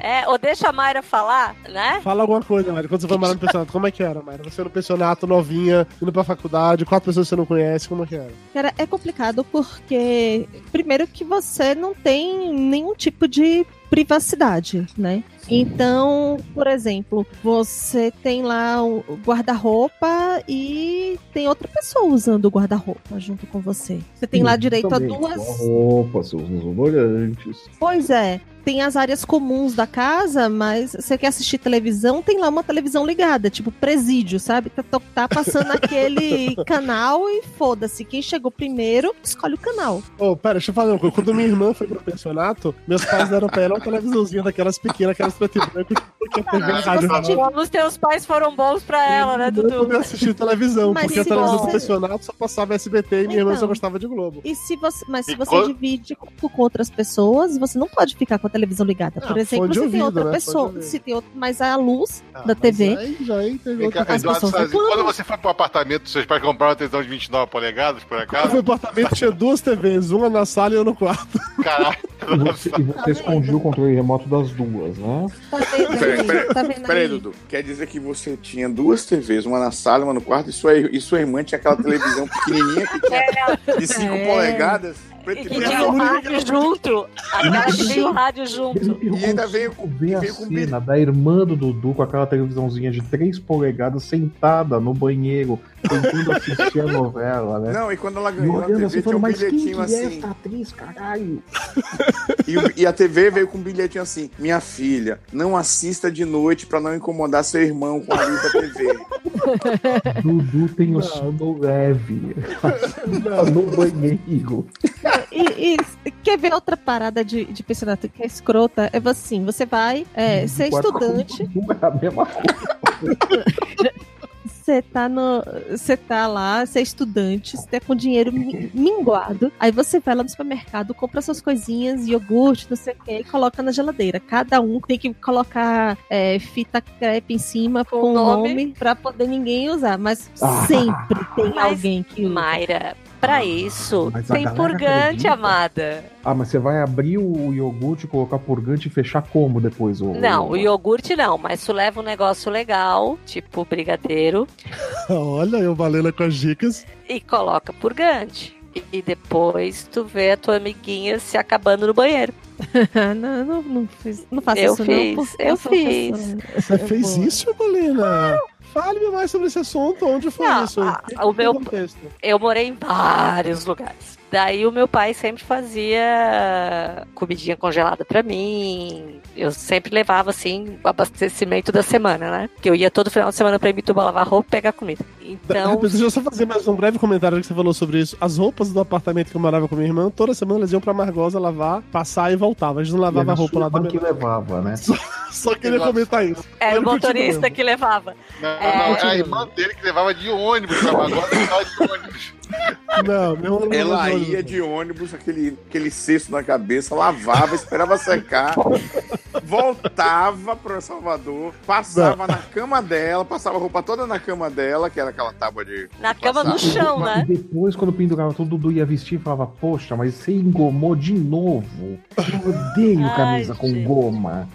É, ou deixa a Mayra falar, né? Fala alguma coisa, Mayra. Quando você foi morar no pensionato, como é que era, Mayra? Você no pensionato, novinha, indo pra faculdade, quatro pessoas que você não conhece, como é que era? Cara, é complicado porque, primeiro, que você não tem nenhum tipo de privacidade, né? Então, por exemplo, você tem lá o guarda-roupa e tem outra pessoa usando o guarda-roupa junto com você. Você tem lá direito a duas. Sua roupa, seus desodorantes. Pois é. Tem as áreas comuns da casa, mas você quer assistir televisão, tem lá uma televisão ligada, tipo presídio, sabe? Tá, tá- passando aquele <laughs> canal e foda-se. Quem chegou primeiro, escolhe o canal. Ô, pera, deixa eu falar uma coisa. Quando minha irmã foi pro pensionato, meus pais deram pra ela uma televisãozinha daquelas pequenas, aquelas preto e branco, que tinha TV e rádio. Os teus pais foram bons pra ela, né, Eu Dudu? poder assistir televisão, Mas porque a televisão você- do pensionato só passava SBT e minha irmã Então. só gostava de Globo. E se você, mas se E você quando- divide com, com outras pessoas, você não pode ficar com a televisão ligada. Por Ah, exemplo, fone de você tem ouvido, outra né? pessoa, se tem outro, mas a luz Ah, da TV. Aí já Vem cá, outra As pessoas quando você foi pro apartamento, seus pais compraram uma televisão de 29 polegadas, por Eu acaso? fui pro apartamento, tinha duas TVs, uma na sala e outra no quarto. <laughs> Caralho. E você, e você escondia o controle remoto das duas, né? Tá vendo Peraí, aí? peraí, Tá vendo peraí, aí? Dudu. Quer dizer que você tinha duas TVs, uma na sala e uma no quarto, e sua, e sua irmã tinha aquela televisão pequenininha que tinha de 5 É. polegadas, preto E e branco. tinha o rádio junto. Tem o rádio junto. E ainda veio com, Ver a com cena da irmã do Dudu com aquela televisãozinha de 3 polegadas sentada no banheiro, tentando assistir a novela, né? Não, e quando ela ganhou a TV, assim, tinha um mas quem que bilhetinho é assim. essa atriz, caralho? <laughs> E, e a TV veio com um bilhetinho assim: Minha filha, não assista de noite pra não incomodar seu irmão com a luz da TV. <laughs> Dudu tem o sono leve. Tá no banheiro. E, e quer ver outra parada de, de pensionato que é escrota? É assim, você vai é, ser estudante, <laughs> É a mesma coisa. Você tá no. Você tá lá, você é estudante, você tá com dinheiro mi- minguado. Aí você vai lá no supermercado, compra suas coisinhas, iogurte, não sei o que, e coloca na geladeira. Cada um tem que colocar é, fita crepe em cima com, o nome. nome pra poder ninguém usar. Mas Ah. sempre tem Mas, alguém que usa. Mayra, pra isso, Mas tem purgante, acredita. amada. Ah, mas você vai abrir o iogurte, colocar purgante e fechar como depois? O, Não, o iogurte não, mas tu leva um negócio legal, tipo brigadeiro, <laughs> Olha, eu valendo com as dicas. e coloca purgante. E- E depois tu vê a tua amiguinha se acabando no banheiro. <laughs> não, não, não, fiz, não faço Eu isso fiz, não. eu fiz. professora. Você Eu fez vou- isso, Bolina? Fale-me mais sobre esse assunto. Onde foi Não, isso? a- o meu- contexto? Eu morei em vários lugares. Daí o meu pai sempre fazia comidinha congelada pra mim. Eu sempre levava assim o abastecimento da semana, né? Que eu ia todo final de semana pra Ibituba lavar roupa e pegar comida. Então, Deixa eu só fazer mais um breve comentário que você falou sobre isso. As roupas do apartamento que eu morava com minha irmã, toda semana eles iam pra Margosa lavar, passar e voltava. A gente não lavava era a roupa lá irmã também. que levava, né? Só queria comentar isso. era o motorista que levava. Não, É. não, a irmã dele que levava de ônibus pra e tava de ônibus. Não, meu irmão não Ela levava ia de ônibus, aquele, aquele cesto na cabeça, lavava, esperava secar, <laughs> voltava para Salvador, passava na cama dela, passava a roupa toda na cama dela, que era aquela tábua de. Na cama no passar. chão, Mas né? depois, quando pendurava tudo, o Dudu ia vestir e falava, poxa, mas você engomou de novo. Eu odeio <laughs> Ai, camisa com gente. goma.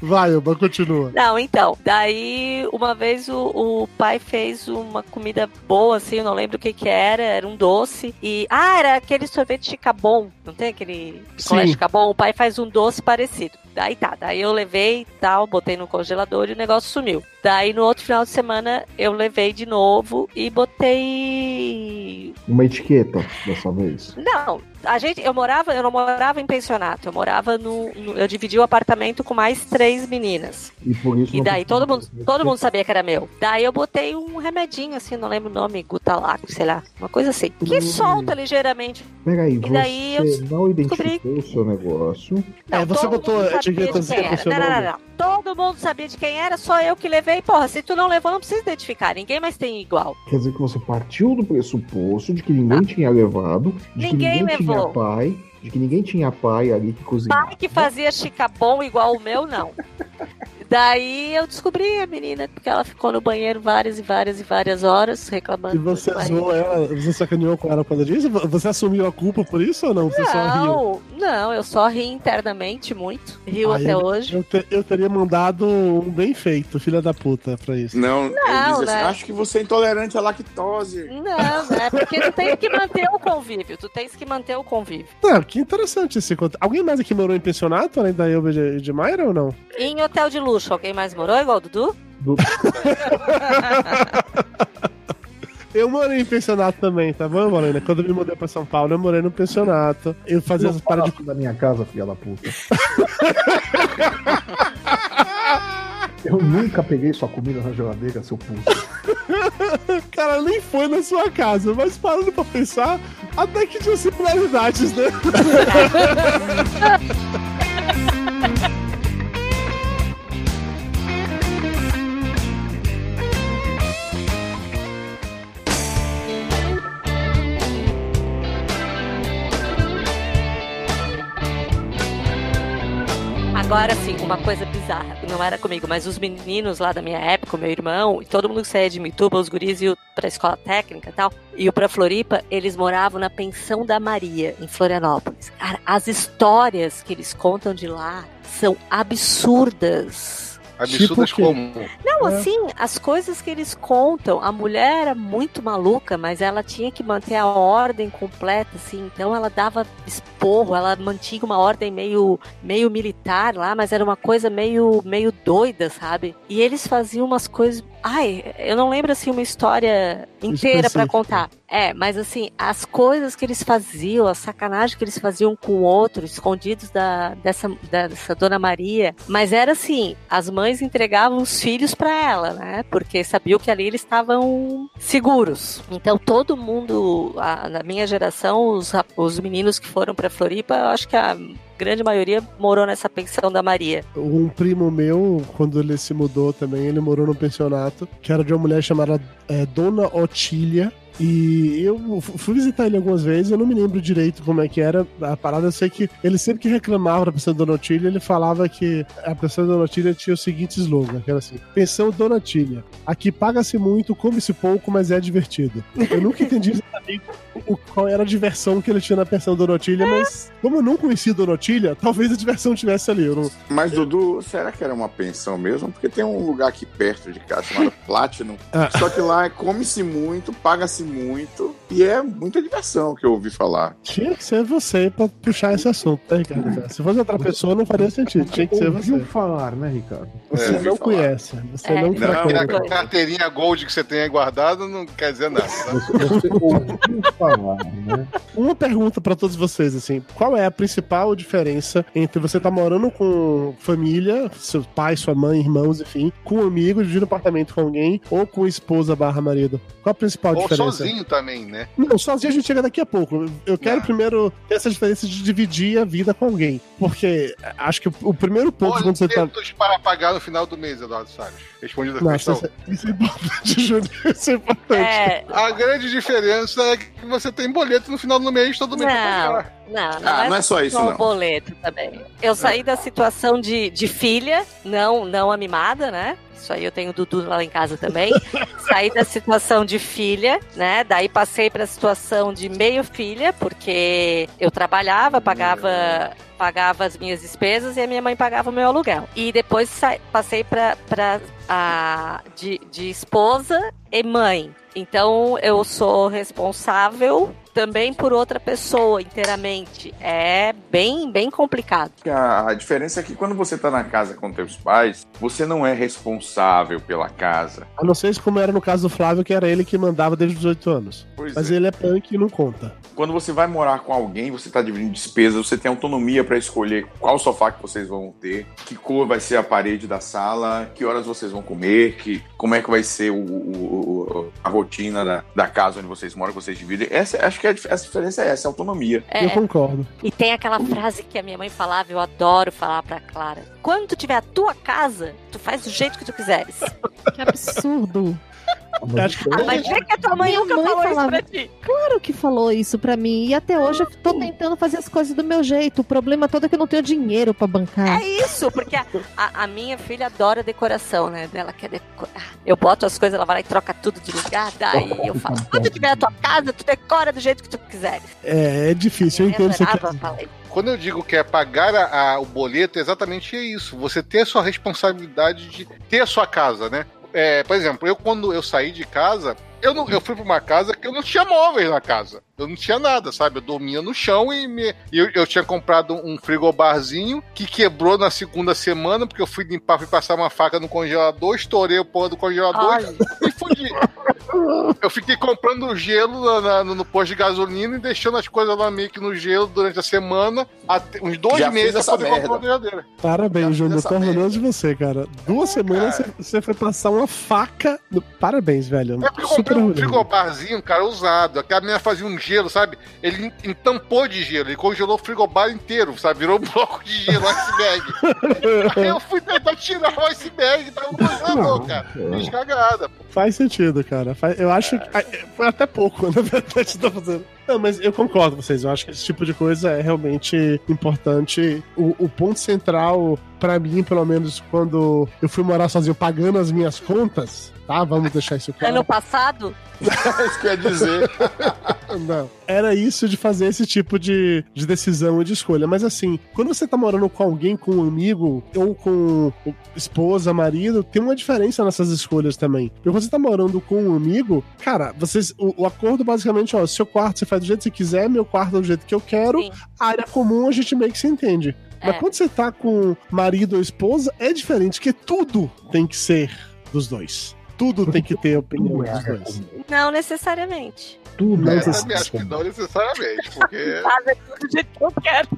Vai, Elba, continua. Não, então, daí uma vez o, o pai fez uma comida boa, assim, eu não lembro o que que era, era um doce. E, ah, era aquele sorvete chicabon, não tem aquele picolé Sim. chicabon? O pai faz um doce parecido. Daí tá, daí eu levei tal, botei no congelador e o negócio sumiu. Daí no outro final de semana eu levei de novo e botei Uma etiqueta dessa vez. não, a gente, eu morava, eu não morava em pensionato, eu morava no, no- eu dividi o apartamento com mais três meninas. E por isso. E não daí todo mundo, todo mundo sabia que era meu. Daí eu botei um remedinho assim, não lembro o nome, Gutalac, sei lá, uma coisa assim, que Hum. solta ligeiramente. Peraí, E daí eu você não descobri- identificou o seu negócio. Não, É, você botou seu Não, não, não, não. Todo mundo sabia de quem era, só eu que levei. Porra, se tu não levou, não precisa identificar. Ninguém mais tem igual. Quer dizer que você partiu do pressuposto de que ninguém tinha levado, de Ah. Ninguém que ninguém tinha levou. pai, de que ninguém tinha pai ali que cozinhava. Pai que fazia chicabom igual o meu, não. <laughs> Daí eu descobri a menina, porque ela ficou no banheiro várias e várias e várias horas reclamando. E você zoou ela, você sacaneou com ela por causa disso? Você assumiu a culpa por isso ou não? Você só riu? Não, não, eu só ri internamente muito. Rio Aí até eu- hoje. Eu, te- eu teria mandado um bem feito, filha da puta, pra isso. Não, Não, eu disse assim, né? acho que você é intolerante à lactose. Não, é porque tu tem que manter o convívio. Tu tens que manter o convívio. Não, que interessante esse conto. Alguém mais aqui morou em pensionato, além da Elba de, de Mayra ou não? Em hotel de luxo, alguém mais morou igual o Dudu? <laughs> Eu morei em pensionato também, tá bom, Morena? Quando eu me mudei pra São Paulo, eu morei no pensionato. Eu fazia as paradas de da minha casa, filha da puta. <laughs> Eu nunca peguei sua comida na geladeira, seu puto. <laughs> Cara, nem foi na sua casa, mas parando pra pensar, até que tinha similaridades, né? Agora sim, uma coisa bizarra. Não era comigo, mas os meninos lá da minha época, o meu irmão, e todo mundo que saía de Mituba, os guris iam pra escola técnica e tal, iam pra Floripa, eles moravam na Pensão da Maria, em Florianópolis. Cara, as histórias que eles contam de lá são absurdas. Absurdas Tipo como. Não, É. assim, as coisas que eles contam, a mulher era muito maluca, mas ela tinha que manter a ordem completa, assim, então ela dava esporro, ela mantinha uma ordem meio, meio militar lá, mas era uma coisa meio, meio doida, sabe? E eles faziam umas coisas. Ai, eu não lembro assim uma história inteira Específica. contar. É, mas assim, as coisas que eles faziam, a sacanagem que eles faziam com o outro, escondidos da, dessa, dessa dona Maria. Mas era assim, as mães entregavam os filhos pra ela, né? Porque sabiam que ali eles estavam seguros. Então todo mundo, a- na minha geração, os, os meninos que foram pra Floripa, eu acho que a grande maioria morou nessa pensão da Maria. Um primo meu, quando ele se mudou também, ele morou num pensionato, que era de uma mulher chamada é, Dona Otília. E eu fu- fui visitar ele algumas vezes, eu não me lembro direito como é que era a parada. Eu sei que ele sempre que reclamava da pensão Dona Otília, ele falava que a pensão Dona Otília tinha o seguinte slogan, que era assim, pensão Dona Otília, aqui paga-se muito, come-se pouco, mas é divertido. Eu nunca entendi exatamente o, qual era a diversão que ele tinha na pensão Dona Otília, mas como eu não conhecia Dona Otília, talvez a diversão tivesse ali. Não, Mas, Dudu, será que era uma pensão mesmo? Porque tem um lugar aqui perto de casa chamado <laughs> Platinum. Ah. Só que lá come-se muito, paga-se muito e é muita diversão que eu ouvi falar. Tinha que ser você pra puxar esse assunto, né, Ricardo? Se fosse outra pessoa, não faria sentido. Tinha que ser você. Ouviu falar, né, Ricardo? Você É, não falar. conhece. Você É. não Não. A carteirinha Gold que você tem aí guardado não quer dizer nada. tá? Você, você ouviu falar, né? Uma pergunta pra todos vocês, assim. Qual é a principal diferença entre você estar morando com família, seu pai, sua mãe, irmãos, enfim, com um amigo, dividindo apartamento com alguém, ou com esposa barra marido? Qual a principal Ou diferença? Sozinho também, né? Não, sozinho a gente chega daqui a pouco. Eu quero Ah. primeiro ter essa diferença de dividir a vida com alguém. Porque acho que o- primeiro ponto quando você tá. Boletos para pagar no final do mês, Eduardo Salles. Respondido a Nossa, questão. isso, isso é importante, <laughs> Júlio. Isso é importante. É, A grande diferença é que você tem boleto no final do mês, todo mês pra Não, pagar. não, não, Ah, não é só isso, não. boleto também. Eu saí da situação de, de filha, não, não a mimada, né? Isso aí eu tenho o Dudu lá em casa também. <laughs> saí da situação de filha, né? Daí passei para a situação de meio filha, porque eu trabalhava, pagava pagava as minhas despesas e a minha mãe pagava o meu aluguel. E depois passei para a de, de esposa e mãe. Então eu sou responsável também por outra pessoa inteiramente. É bem, bem complicado. A, a diferença é que quando você tá na casa com teus pais, você não é responsável pela casa. A não ser se como era no caso do Flávio, que era ele que mandava desde os 18 anos. Pois Mas é. ele é punk e não conta. Quando você vai morar com alguém, você tá dividindo despesas, você tem autonomia para escolher qual sofá que vocês vão ter, que cor vai ser a parede da sala, que horas vocês vão comer, que, como é que vai ser o, o- o- a rotina da, da casa onde vocês moram, que vocês dividem. Essa, acho que a, dif- essa diferença é essa, é autonomia. É, Eu concordo. E tem aquela frase que a minha mãe falava, eu adoro falar pra Clara. Quando tu tiver a tua casa, tu faz do jeito que tu quiseres. Que absurdo. Acho que Ah, mas vê que a tua mãe Minha nunca mãe falou isso falava- pra ti. Claro que falou isso pra mim. E até hoje eu tô tentando fazer as coisas do meu jeito. O problema todo é que eu não tenho dinheiro pra bancar. É isso, porque a, a- a minha filha adora decoração, né? Ela quer decorar. Eu boto as coisas, ela vai lá e troca tudo de lugar. Daí eu falo: quando tiver a tua casa, tu decora do jeito que tu quiser. É, é difícil, eu entendo adorava, falei. Quando eu digo que é pagar a- a- o boleto, é exatamente isso. Você ter a sua responsabilidade de ter a sua casa, né? É, por exemplo, eu quando eu saí de casa, eu, não, eu fui pra uma casa que eu não tinha móveis na casa. Eu não tinha nada, sabe? Eu dormia no chão e, me, eu, eu tinha comprado um frigobarzinho que quebrou na segunda semana, porque eu fui limpar, fui passar uma faca no congelador, estourei o pó do congelador Olha. e fudi. Eu fiquei comprando gelo na- na- no, posto de gasolina e deixando as coisas lá meio que no gelo durante a semana, até uns dois Já meses pra poder merda. comprar uma geladeira. Parabéns, Júnior. Tô orgulhoso de você, cara. Duas semanas você, você foi passar uma faca. no- Parabéns, velho. É porque eu Super comprei um frigobarzinho, cara, usado. Aquela menina fazia um gelo, sabe? Ele entampou de gelo, ele congelou o frigobar inteiro, sabe? Virou <laughs> um bloco de gelo, iceberg. <laughs> Aí eu fui tentar tirar o iceberg, tava congelador, cara. Fiz cagada. pô. Faz sentido, cara. Eu acho que. ah, Foi até pouco, <laughs> na verdade, tá fazendo. Não, mas eu concordo com vocês. Eu acho que esse tipo de coisa é realmente importante. O, o ponto central, pra mim, pelo menos, quando eu fui morar sozinho pagando as minhas contas, tá? Vamos deixar isso claro. Ano passado, <laughs> Isso quer dizer. <laughs> Não. Era isso de fazer esse tipo de, de decisão e de escolha. Mas assim, quando você tá morando com alguém, com um amigo, ou com esposa, marido, tem uma diferença nessas escolhas também. Porque quando você tá morando com um amigo, cara, vocês. O, o acordo basicamente, ó, seu quarto você faz do jeito que você quiser, meu quarto é do jeito que eu quero, Sim. a área comum a gente meio que se entende. Mas É. quando você tá com marido ou esposa, é diferente, porque tudo tem que ser dos dois. Tudo tem que ter a opinião é dos dois. não necessariamente. Tudo É, é Eu também acho que não necessariamente, porque. <laughs> Fazer tudo do jeito que eu quero.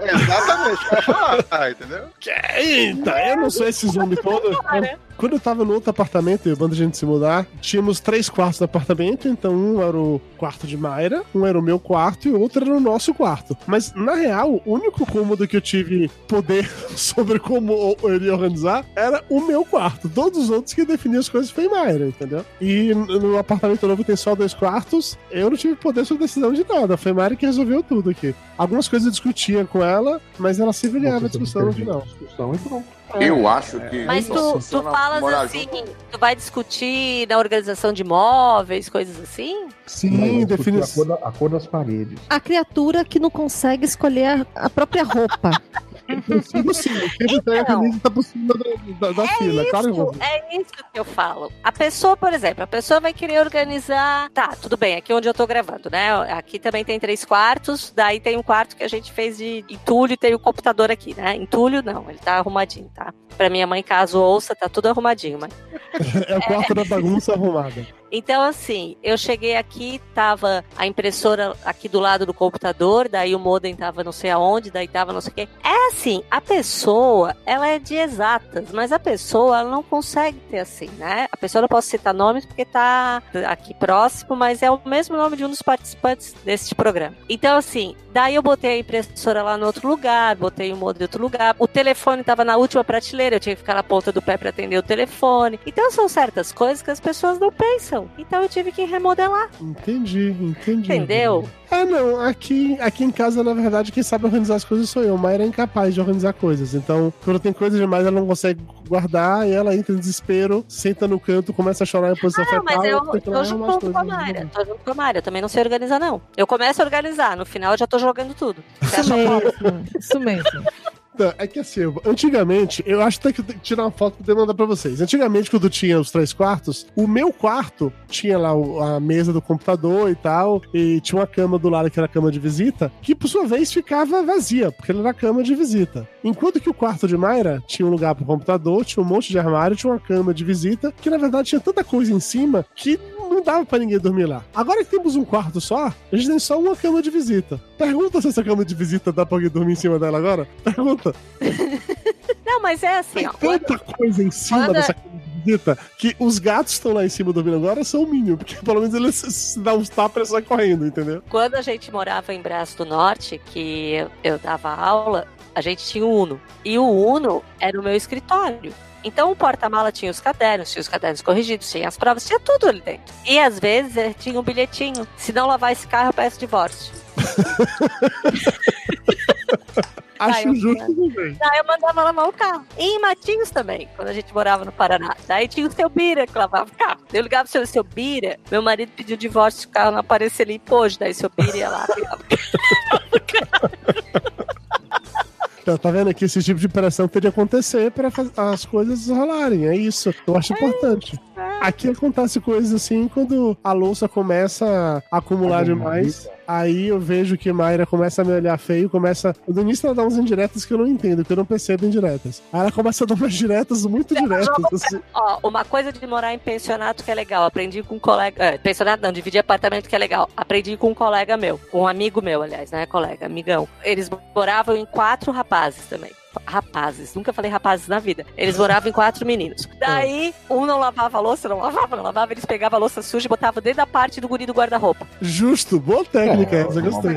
É exatamente que ia falar, tá, entendeu? Eita, eu não sou esse homem todo. Cara. Quando eu tava no outro apartamento, eu, quando a gente se mudar, tínhamos três quartos no apartamento, então um era o quarto de Mayra, um era o meu quarto e o outro era o nosso quarto. Mas, na real, o único cômodo que eu tive poder <laughs> sobre como eu iria organizar era o meu quarto. Todos os outros que definiam as coisas foi Mayra, entendeu? E no apartamento novo tem só dois quartos, eu não tive poder sobre decisão de nada. Foi Mayra que resolveu tudo aqui. Algumas coisas eu discutia com ela, mas ela se virava a discussão no final. discussão e pronto. Eu acho que. Mas tu, tu falas assim, junto. tu vai discutir na organização de móveis, coisas assim? Sim, define. A cor, da- a cor das paredes. A criatura que não consegue escolher a, a própria roupa. <laughs> Sim. Quem entrega a Então. camisa tá por cima da, fila, vou. Isso, é isso que eu falo. A pessoa, por exemplo, a pessoa vai querer organizar. Tá, tudo bem, aqui onde eu tô gravando, né? Aqui também tem três quartos, daí tem um quarto que a gente fez de entulho e tem o computador aqui, né? Entulho não, ele tá arrumadinho, tá? Pra minha mãe, caso ouça, tá tudo arrumadinho, mas. <laughs> É o quarto da bagunça arrumada. Então, assim, eu cheguei aqui, tava a impressora aqui do lado do computador, daí o modem tava não sei aonde, daí tava não sei o quê. É assim, a pessoa, ela é de exatas, mas a pessoa, ela não consegue ter assim, né? A pessoa não posso citar nomes porque tá aqui próximo, mas é o mesmo nome de um dos participantes deste programa. Então, assim, daí eu botei a impressora lá no outro lugar, botei o modem em outro lugar, o telefone tava na última prateleira, eu tinha que ficar na ponta do pé pra atender o telefone. Então, são certas coisas que as pessoas não pensam. Então eu tive que remodelar. Entendi, entendi. Entendeu? É, não, aqui, aqui em casa, na verdade, quem sabe organizar as coisas sou eu. Mayra é incapaz de organizar coisas. Então, quando tem coisa demais, ela não consegue guardar e ela entra em desespero, senta no canto, começa a chorar em posição Não, fetal. mas eu tenta tô junto com a. Mayra. Tô junto com a Mayra. Eu também não sei organizar, não. Eu começo a organizar, no final eu já tô jogando tudo. Você Isso mesmo. Isso mesmo. Não, É que assim, antigamente, eu acho que tenho que tirar uma foto pra poder mandar pra vocês. Antigamente, quando tinha os três quartos, o meu quarto tinha lá a mesa do computador e tal, e tinha uma cama do lado que era a cama de visita, que por sua vez ficava vazia, porque ela era a cama de visita. Enquanto que o quarto de Mayra tinha um lugar pro computador, tinha um monte de armário, tinha uma cama de visita, que na verdade tinha tanta coisa em cima que dava pra ninguém dormir lá. Agora que temos um quarto só, a gente tem só uma cama de visita. Pergunta se essa cama de visita dá pra alguém dormir em cima dela agora? Pergunta. <laughs> Não, mas é assim, ó. Tem tanta coisa em cima Quando- dessa cama de visita que os gatos que estão lá em cima dormindo agora são o Minion, porque pelo menos eles se- dá uns tapas e sai correndo, entendeu? Quando a gente morava em Braço do Norte, que eu dava aula, a gente tinha o Uno. E o Uno era o meu escritório. Então o porta-mala tinha os cadernos, tinha os cadernos corrigidos, tinha as provas, tinha tudo ali dentro. E às vezes tinha um bilhetinho. Se não lavar esse carro, eu peço divórcio. <laughs> Acho eu- justo também. Daí eu mandava lavar o carro. E em Matinhos também, quando a gente morava no Paraná. Daí tinha o seu Bira que lavava o carro. Eu ligava pro seu, seu Bira, meu marido pediu divórcio, o carro não aparecia ali. Poxa, daí seu Bira ia lá. pegava <laughs> Então, tá vendo aqui? Esse tipo de pressão tem de acontecer para as coisas rolarem. É isso. Eu acho importante. Aqui acontece coisas assim quando a louça começa a acumular demais. Aí eu vejo que Mayra começa a me olhar feio, começa. No início ela dá umas indiretas que eu não entendo, que eu não percebo indiretas. Aí ela começa a dar umas diretas muito diretas. Assim. Ó, uma coisa de morar em pensionato que é legal. Aprendi com um colega. É, pensionato não, dividir apartamento que é legal. Aprendi com um colega meu. Um amigo meu, aliás, não é colega, amigão. Eles moravam em quatro rapazes também. Rapazes, nunca falei rapazes na vida. Eles moravam em quatro meninos. <laughs> Daí, um não lavava a louça, não lavava, não lavava, eles pegavam a louça suja e botavam dentro da parte do guri do guarda-roupa. Justo, boa técnica essa, gostei.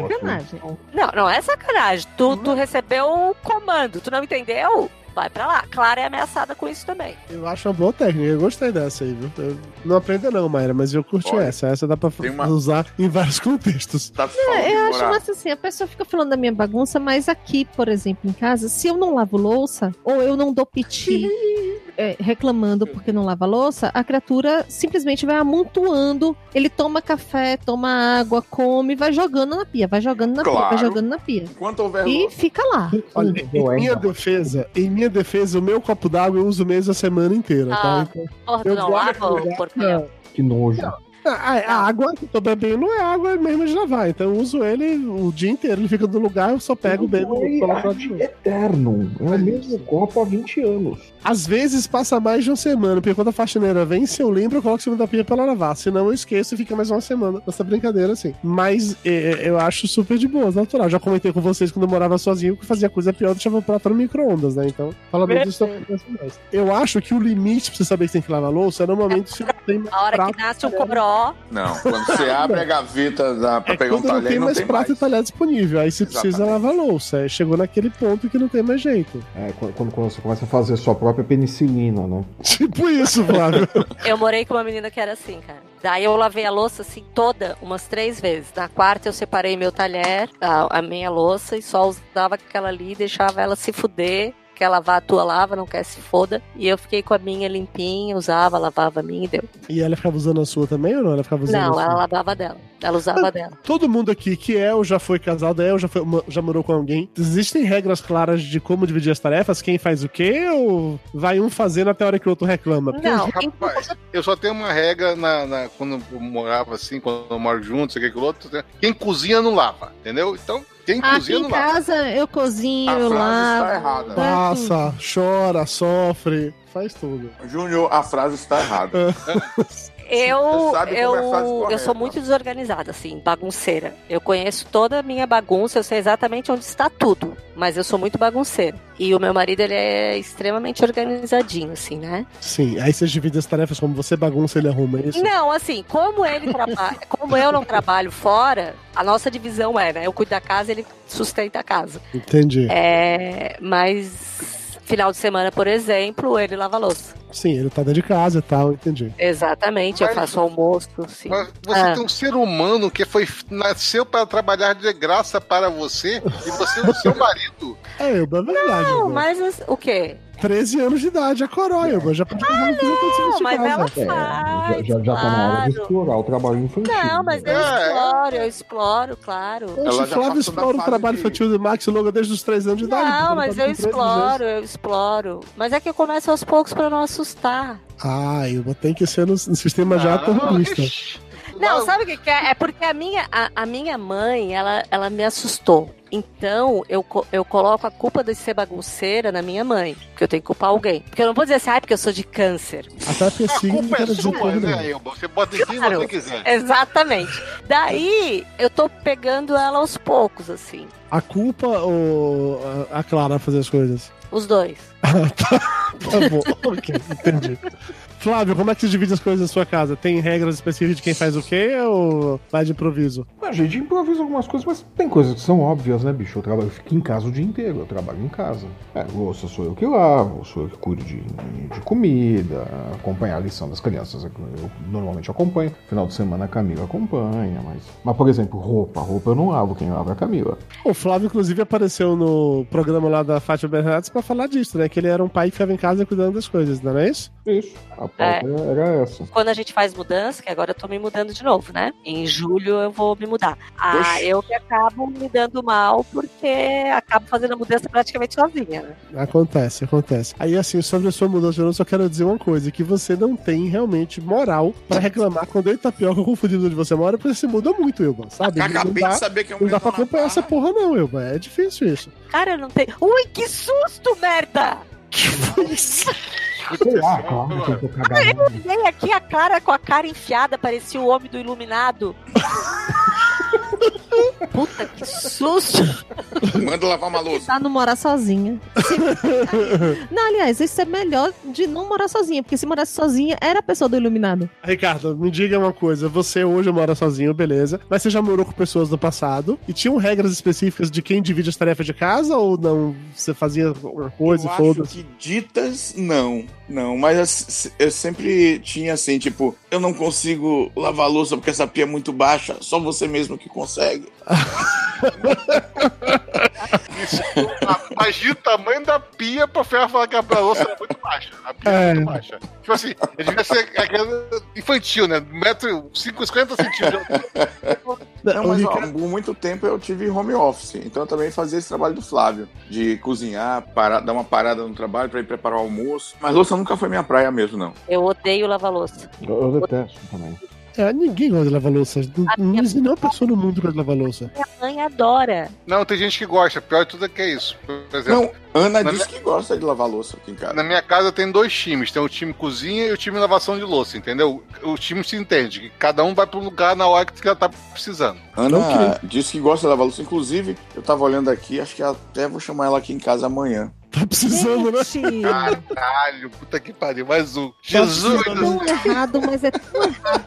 Não, não é sacanagem. Tu, tu recebeu o comando, tu não entendeu? Vai pra lá. Clara é ameaçada com isso também. Eu acho uma boa técnica, eu gostei dessa aí, viu? Eu não aprenda não, Mayra, mas eu curti Olha, essa. Essa dá pra uma- usar em vários <laughs> contextos. Tá É, eu acho massa assim, a pessoa fica falando da minha bagunça, mas aqui, por exemplo, em casa, se eu não lavo louça, ou eu não dou piti <laughs> reclamando porque não lava louça, a criatura simplesmente vai amontoando. Ele toma café, toma água, come, vai jogando na pia, vai jogando na pia, vai Claro. jogando na pia. Enquanto houver E fica lá. Olha, em minha defesa, em minha defesa, o meu copo d'água eu uso mesmo a semana inteira, Ah, tá? Então, Porra, eu não ô porcaria? Que nojo. A, a água que eu tô bebendo é água mesmo de lavar, então eu uso ele o dia inteiro, ele fica no lugar, eu só pego, bebo e coloco lá de novo. Eterno. É o mesmo copo há 20 anos. Às vezes passa mais de uma semana, porque quando a faxineira vem, se eu lembro, eu coloco em cima da pia pra ela lavar. Senão eu esqueço e fica mais uma semana nessa brincadeira assim. Mas é, eu acho super de boa, natural. Já comentei com vocês quando eu morava sozinho que fazia coisa pior, deixava o prato no micro-ondas, né? Então, falando disso, eu acho que o limite pra você saber que tem que lavar louça é normalmente se não tem mais A hora prato. que nasce um coró. Não, quando você abre a gaveta da, pra É pegar um quando não talher, tem não mais tem prato mais. e talher disponível. Aí você precisa lavar louça. Aí Chegou naquele ponto que não tem mais jeito. É, quando, quando você começa a fazer sua própria penicilina, né? Tipo isso, Flávio. <laughs> Eu morei com uma menina que era assim, cara. Daí eu lavei a louça assim toda, umas três vezes. Na quarta eu separei meu talher, a, a minha louça, e só usava aquela ali e deixava ela se fuder. Quer lavar a tua, lava, não quer se foda. E eu fiquei com a minha limpinha, usava, lavava a minha e deu. E ela ficava usando a sua também ou não? Ela ficava usando Não, a ela sua? lavava dela. Ela usava a dela. Todo mundo aqui que é ou já foi casado, é ou já, foi, já morou com alguém, existem regras claras de como dividir as tarefas? Quem faz o quê? Ou vai um fazendo até a hora que o outro reclama? Porque Não, eu- Rapaz, eu só tenho uma regra na, na- quando eu morava assim, quando eu moro junto, sei o que, aquilo outro. né? Quem cozinha não lava, entendeu? Então, quem Aqui cozinha em não lava. casa eu cozinho, A eu frase está lavo. errada. Passa, chora, sofre, faz tudo. Júnior, a frase está errada. <laughs> Eu, eu, é eu correta. sou muito desorganizada, assim, bagunceira. Eu conheço toda a minha bagunça, eu sei exatamente onde está tudo. Mas eu sou muito bagunceira. E o meu marido, ele é extremamente organizadinho, assim, né? Sim, aí vocês dividem as tarefas como você bagunça, ele arruma é isso. Não, assim, como ele trabalha, <laughs> como eu não trabalho fora, a nossa divisão é, né? Eu cuido da casa, ele sustenta a casa. Entendi. É, mas final de semana, por exemplo, ele lava a louça. Sim, ele tá dentro de casa e tal, entendi. Exatamente, eu Mas- faço almoço, sim. Mas você Ah. tem um ser humano que foi nasceu para trabalhar de graça para você e você é o seu marido. <laughs> É, eu, é verdade. Não, Elba. mas as- o quê? 13 anos de idade, a coroa, Elba, já pode fazer tudo isso Não, mas ela É, faz. já, já, já tá na hora de claro. explorar o trabalho infantil. Não, mas eu É. exploro, eu exploro, claro. Poxa, Ela o já Flávio explora o trabalho de- infantil do Max Logan desde os 3 anos de idade. Não, mas eu tá 13 exploro, eu exploro. Mas é que eu começo aos poucos pra não assustar. Ah, Elba tem que ser no, no sistema já Ah, terrorista. ixi. Não, sabe o que, que é? É porque a minha, a, a minha mãe, ela, ela me assustou. Então, eu, eu coloco a culpa de ser bagunceira na minha mãe. Porque eu tenho que culpar alguém. Porque eu não vou dizer assim, ah, porque eu sou de câncer. Até porque A culpa é sua, né. Elba? Você bota em quem você quiser. Exatamente. Daí, eu tô pegando ela aos poucos, assim. A culpa ou a- a Clara fazer as coisas? Os dois. <laughs> Tá bom, ok, entendi. Flávio, como é que você divide as coisas na sua casa? Tem regras específicas de quem faz o quê ou vai de improviso? A gente improvisa algumas coisas, mas tem coisas que são óbvias, né, bicho? Eu trabalho, eu fico em casa o dia inteiro, eu trabalho em casa. É, louça sou eu que lavo, sou eu que cuido de, de comida, acompanhar a lição das crianças. Eu normalmente acompanho. Final de semana a Camila acompanha, mas. Mas, por exemplo, roupa. Roupa eu não lavo, quem lava é a Camila. O Flávio, inclusive, apareceu no programa lá da Fátima Bernardes pra falar disso, né? Que ele era um pai que ficava em casa cuidando das coisas, não é isso? Isso. A pauta É. era essa. Quando a gente faz mudança, que agora eu tô me mudando de novo, né? Em julho eu vou me mudar. Ah, Oxi. eu que acabo me dando mal porque acabo fazendo a mudança praticamente sozinha, né? Acontece, acontece. Aí, assim, sobre a sua mudança, eu só quero dizer uma coisa: que você não tem realmente moral pra reclamar quando eu e Tapioca confundindo onde você mora, porque você muda muito, Ilba, sabe? Acabei não dá, de saber que é um não dá pra acompanhar essa porra, não, Ilba. É difícil isso. Cara, não tem. Ui, que susto, merda! Sei lá, claro que eu tô cagado. Eu olhei aqui a cara com a cara enfiada, parecia o homem do iluminado. <laughs> Puta, que susto! Manda lavar uma louça. Tá não morar sozinha. <laughs> Não, aliás, isso é melhor de não morar sozinha, porque se morasse sozinha, era a pessoa do iluminado. Ricardo, me diga uma coisa. Você hoje mora sozinho, beleza. Mas você já morou com pessoas no passado? E tinham regras específicas de quem divide as tarefas de casa? Ou não? Você fazia alguma coisa eu e acho foda-se? que ditas, não. Não, mas eu, sempre tinha assim, tipo, eu não consigo lavar louça porque essa pia é muito baixa, só você mesmo que consegue. <laughs> Imagina o tamanho da pia pra Ferro falar que a louça era muito baixa. A pia é É. muito baixa. Tipo assim, ele devia ser aquela infantil, né? Metro, 50 centímetros. Não, mas ó, por muito tempo eu tive home office, então eu também fazia esse trabalho do Flávio, de cozinhar, parar, dar uma parada no trabalho pra ir preparar o almoço. Mas louça nunca foi minha praia mesmo, não. Eu odeio lavar louça. Eu, eu detesto também. É, ninguém gosta de lavar louça. Não, não existe nenhuma pessoa no mundo que gosta de lavar louça. Minha mãe adora. Não, tem gente que gosta. Pior de tudo é que é isso. Por exemplo, Não, Ana Na disse que gosta de lavar louça aqui em casa. na minha casa tem dois times. Tem o time cozinha e o time lavação de louça, entendeu? O time se entende. que Cada um vai pro lugar na hora que ela tá precisando. Ana disse que gosta de lavar louça. Inclusive, eu tava olhando aqui, acho que até vou chamar ela aqui em casa amanhã. Tá precisando, né? Gente, Caralho, puta que pariu. Mais um. Tá Jesus é tão errado, mas é tão <laughs> errado.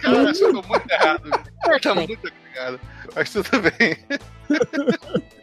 Cara, eu acho que eu tô muito errado. Tá muito obrigado. Mas tudo bem. <laughs>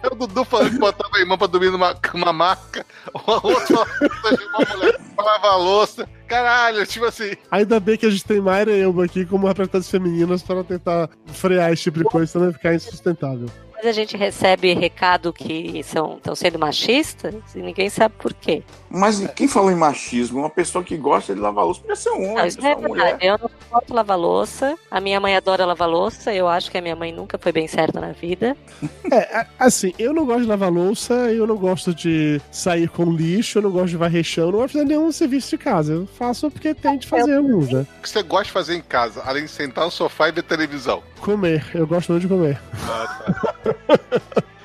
É o Dudu falando que botava a irmã pra dormir numa uma maca. O outro falando que uma mulher pra lavar a louça. Caralho, tipo assim. Ainda bem que a gente tem Mayra e Elba aqui como representantes femininas para tentar frear esse tipo de coisa, senão vai ficar insustentável. Mas a gente recebe recado que são estão sendo machistas e ninguém sabe por quê. Mas quem falou em machismo? Uma pessoa que gosta de lavar louça podia ser um homem, Não, isso é verdade. mulher. Eu não suporto lavar louça. A minha mãe adora lavar louça. Eu acho que a minha mãe nunca foi bem certa na vida. <laughs> É, assim, eu não gosto de lavar louça, eu não gosto de sair com lixo, eu não gosto de varrer chão, eu não gosto de fazer nenhum serviço de casa. Eu faço porque tem de fazer alguns, né? O que você gosta de fazer em casa, além de sentar no sofá e ver televisão? Comer, eu gosto muito de comer. Ah, tá. <laughs>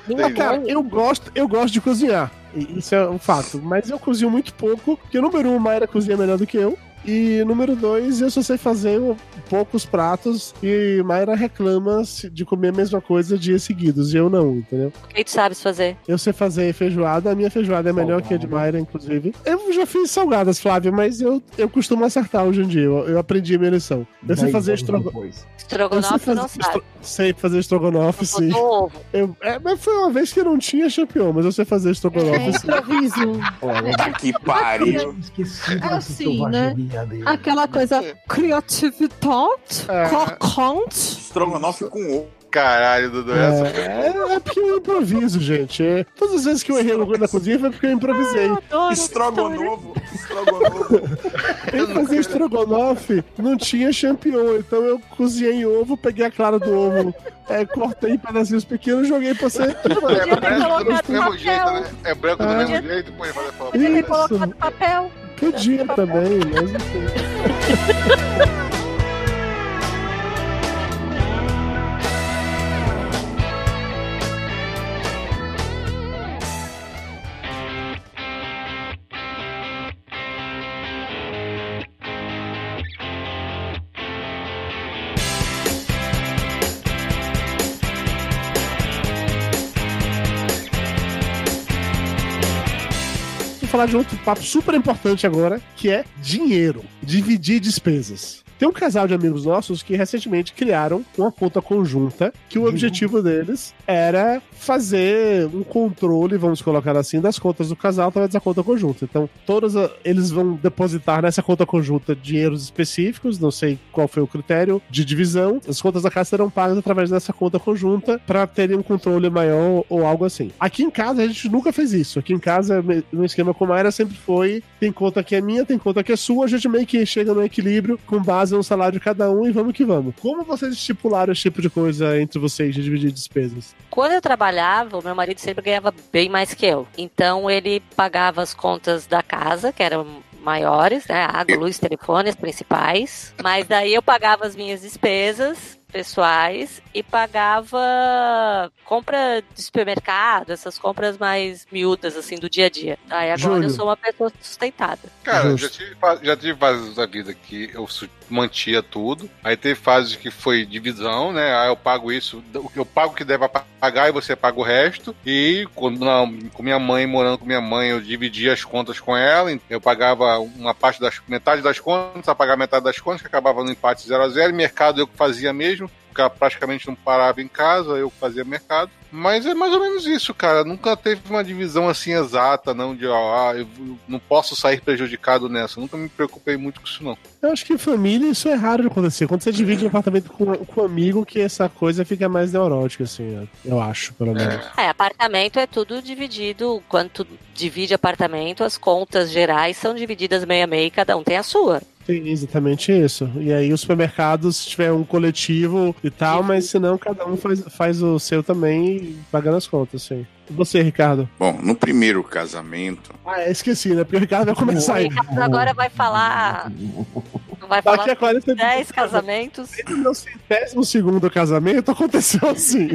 Minha Cara, eu gosto, eu gosto de cozinhar. Isso é um fato. Mas eu cozinho muito pouco, porque número um, Mayra cozinha melhor do que eu. E número dois, eu só sei fazer poucos pratos e Mayra reclama de comer a mesma coisa dias seguidos, e eu não, entendeu? o que tu sabes fazer? Eu sei fazer feijoada, a minha feijoada é melhor que a de Mayra, inclusive. Eu já fiz salgadas, Flávio, mas eu, eu costumo acertar hoje em dia. Eu, eu aprendi a minha lição. Eu sei fazer estrogonofe. Eu Estrogonofe não sabe. estro- sei fazer estrogonofe, sim. Eu, é, mas foi uma vez que não tinha champignon, mas eu sei fazer É estrogonofe, sim. improviso. Tá que pariu. Esqueci É assim, né? Selvageria dele. Aquela coisa criatividade, É. crocante. Estrogonofe com ovo. Caralho, Dudu, essa foi. É, é porque eu improviso, gente. É, todas as vezes que eu errei no na cozinha foi porque eu improvisei. Estrogonovo. Estrogonovo. Em fazer estrogonofe, não tinha champignon, então eu cozinhei ovo, peguei a clara do ovo, é, cortei em pedacinhos pequenos e joguei pra você. É ter branco do mesmo papel. jeito, né? É branco do Ah. mesmo jeito, pode fazer foto. Podia ter colocado papel. Podia também, mas enfim. <laughs> falar de outro papo super importante agora, que é dinheiro. Dividir despesas. Tem um casal de amigos nossos que recentemente criaram uma conta conjunta que o objetivo deles era fazer um controle, vamos colocar assim, das contas do casal através da conta conjunta. Então, todos eles vão depositar nessa conta conjunta dinheiros específicos, não sei qual foi o critério de divisão. As contas da casa serão pagas através dessa conta conjunta para terem um controle maior ou algo assim. Aqui em casa a gente nunca fez isso. Aqui em casa, me- no esquema com a Mayra, sempre foi: tem conta que é minha, tem conta que é sua, a gente meio que chega no equilíbrio com base no salário de cada um e vamos que vamos. Como vocês estipularam esse tipo de coisa entre vocês de dividir despesas? Quando eu trabalhava, o meu marido sempre ganhava bem mais que eu. Então ele pagava as contas da casa, que eram maiores, né? Água, luz, telefone, as principais. Mas daí eu pagava as minhas despesas pessoais e pagava compra de supermercado, essas compras mais miúdas, assim, do dia a dia. Aí agora Júlio. eu sou uma pessoa sustentada. Cara, já tive, já tive fases da vida que eu mantia tudo. Aí teve fases que foi divisão, né? Aí eu pago isso, eu pago o que deve pagar e você paga o resto. E quando, na- com minha mãe, morando com minha mãe, eu dividia as contas com ela. Eu pagava uma parte das metade das contas, ela pagava metade das contas, que acabava no empate 0 a 0 E mercado eu que fazia mesmo. Praticamente não parava em casa, eu fazia mercado. Mas é mais ou menos isso, cara. Nunca teve uma divisão assim exata, não, de ó, ah, eu não posso sair prejudicado nessa. Nunca me preocupei muito com isso, não. Eu acho que em família isso é raro de acontecer. Quando você divide um apartamento com, com um amigo, que essa coisa fica mais neurótica, assim, eu acho, pelo menos. É, apartamento é tudo dividido. Quando tu divide apartamento, as contas gerais são divididas meio a meio, cada um tem a sua. Tem exatamente isso. E aí os supermercados, se tiver um coletivo e tal, mas se não, cada um faz, faz o seu também, pagando as contas, sim. E você, Ricardo? Bom, no primeiro casamento, Ah, é, esqueci, né? Porque o Ricardo vai começar O aí. Ricardo agora vai falar. Vai Daqui falar a 40 10 casamentos. No meu centésimo segundo casamento aconteceu assim.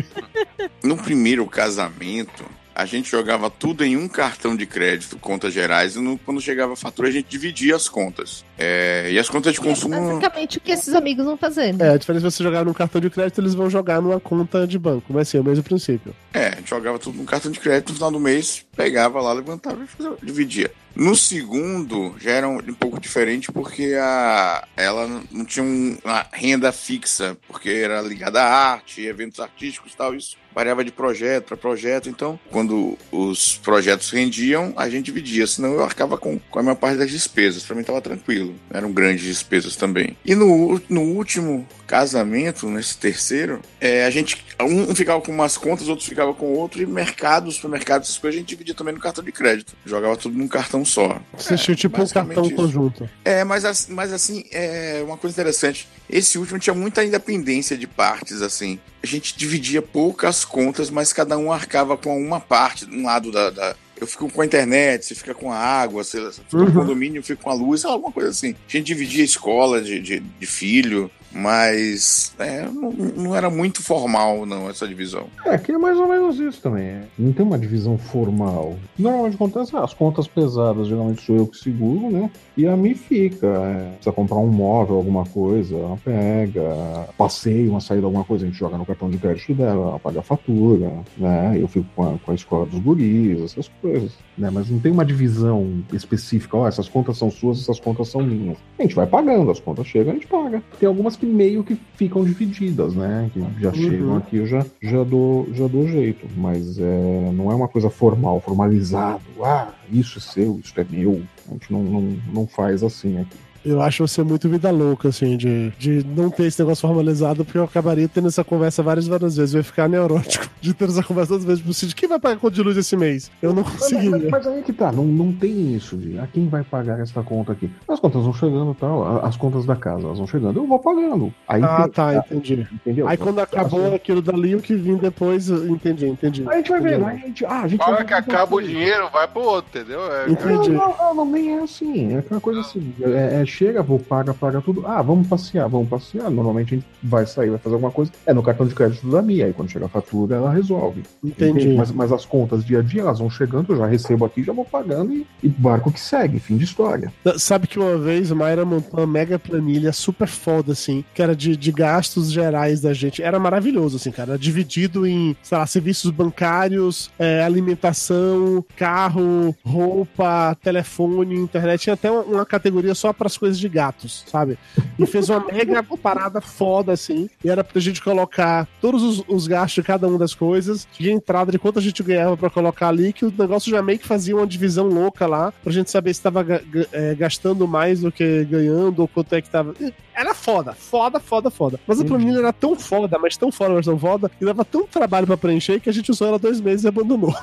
no primeiro casamento, a gente jogava tudo em um cartão de crédito, contas gerais, e no- quando chegava a fatura a gente dividia as contas. É, e as contas de consumo. Basicamente o que esses amigos vão fazendo. É, a diferença é você jogar num cartão de crédito, eles vão jogar numa conta de banco. Mas sim, é o mesmo princípio. É, a gente jogava tudo no cartão de crédito, no final do mês, pegava lá, levantava e fazia- dividia. No segundo, já era um, um pouco diferente, porque a, ela não tinha um- uma renda fixa, porque era ligada à arte, eventos artísticos e tal, isso variava de projeto para projeto. Então, quando os projetos rendiam, a gente dividia, senão eu arcava com, com a maior parte das despesas. Pra mim tava tranquilo, eram grandes despesas também. E no, no último casamento, nesse terceiro, é, a gente um ficava com umas contas, outros ficava com outro, e mercado, supermercado, essas coisas a gente dividia também no cartão de crédito. Jogava tudo num cartão só. Você tinha tipo um basicamente cartão isso. conjunto. É, mas, as- mas assim, é uma coisa interessante. Esse último tinha muita independência de partes, assim. A gente dividia poucas contas, mas cada um arcava com uma parte, um lado da. da- eu fico com a internet, você fica com a água, você fica com Uhum. o condomínio, eu fico com a luz, alguma coisa assim. A gente dividia a escola de, de, de filho, mas é, não, não era muito formal, não, essa divisão. É, que é mais ou menos isso também. é. Não tem uma divisão formal. Normalmente acontece, ah, as contas pesadas, geralmente sou eu que seguro, né? E a mim fica. É, precisa comprar um móvel, alguma coisa, ela pega. Passeio, uma saída, alguma coisa, a gente joga no cartão de crédito dela, ela paga a fatura, né? Eu fico com a, com a escola dos guris, essas coisas. Né? Mas não tem uma divisão específica, ó, essas contas são suas, essas contas são minhas. A gente vai pagando, as contas chegam, a gente paga. Tem algumas que meio que ficam divididas, né? Que já Uhum. chegam aqui, eu já, já, dou, já dou jeito. Mas é, não é uma coisa formal, formalizado. Ah, isso é seu, isso é meu. A gente não, não, não faz assim aqui. Eu acho você muito vida louca, assim, de, de não ter esse negócio formalizado, porque eu acabaria tendo essa conversa várias e várias vezes. Eu ia ficar neurótico <laughs> de ter essa conversa todas as vezes pro Cid. Quem vai pagar conta de luz esse mês? Eu não Mas, conseguiria. mas- mas aí que tá, não, não tem isso de ah, quem vai pagar essa conta aqui. As contas vão chegando e tal, a- as contas da casa elas vão chegando, eu vou pagando. Aí Ah, tem- tá, entendi. Entendeu? Aí quando acabou Assim, aquilo dali, o que vim depois, entendi, entendi. Aí a gente vai vendo, aí a gente, ah, a gente A hora vai que acaba o dinheiro, vai pro outro, entendeu? É, Entendi. Não, não, não, não, nem é assim. É aquela coisa assim. É, é chega, vou pagar, paga tudo. Ah, vamos passear, vamos passear. Normalmente a gente vai sair, vai fazer alguma coisa. É no cartão de crédito da Mia. Aí quando chega a fatura, ela resolve. Entendi. Mas, mas as contas dia a dia, elas vão chegando, eu já recebo aqui, já vou pagando e, e barco que segue, fim de história. Sabe que uma vez Mayra montou uma mega planilha super foda, assim, que era de, de gastos gerais da gente. Era maravilhoso, assim, cara. Era dividido em, sei lá, serviços bancários, é, alimentação, carro, roupa, telefone, internet. Tinha até uma, uma categoria só para as coisas de gatos, sabe? E fez uma mega parada foda, assim. E era pra gente colocar todos os, os gastos de cada uma das coisas, de entrada, de quanto a gente ganhava pra colocar ali, que o negócio já meio que fazia uma divisão louca lá, pra gente saber se tava é, gastando mais do que ganhando, ou quanto é que tava. Era foda, foda, foda, foda. Mas a planilha era tão foda, mas tão foda, mas tão foda, e dava tanto trabalho pra preencher que a gente usou ela dois meses e abandonou.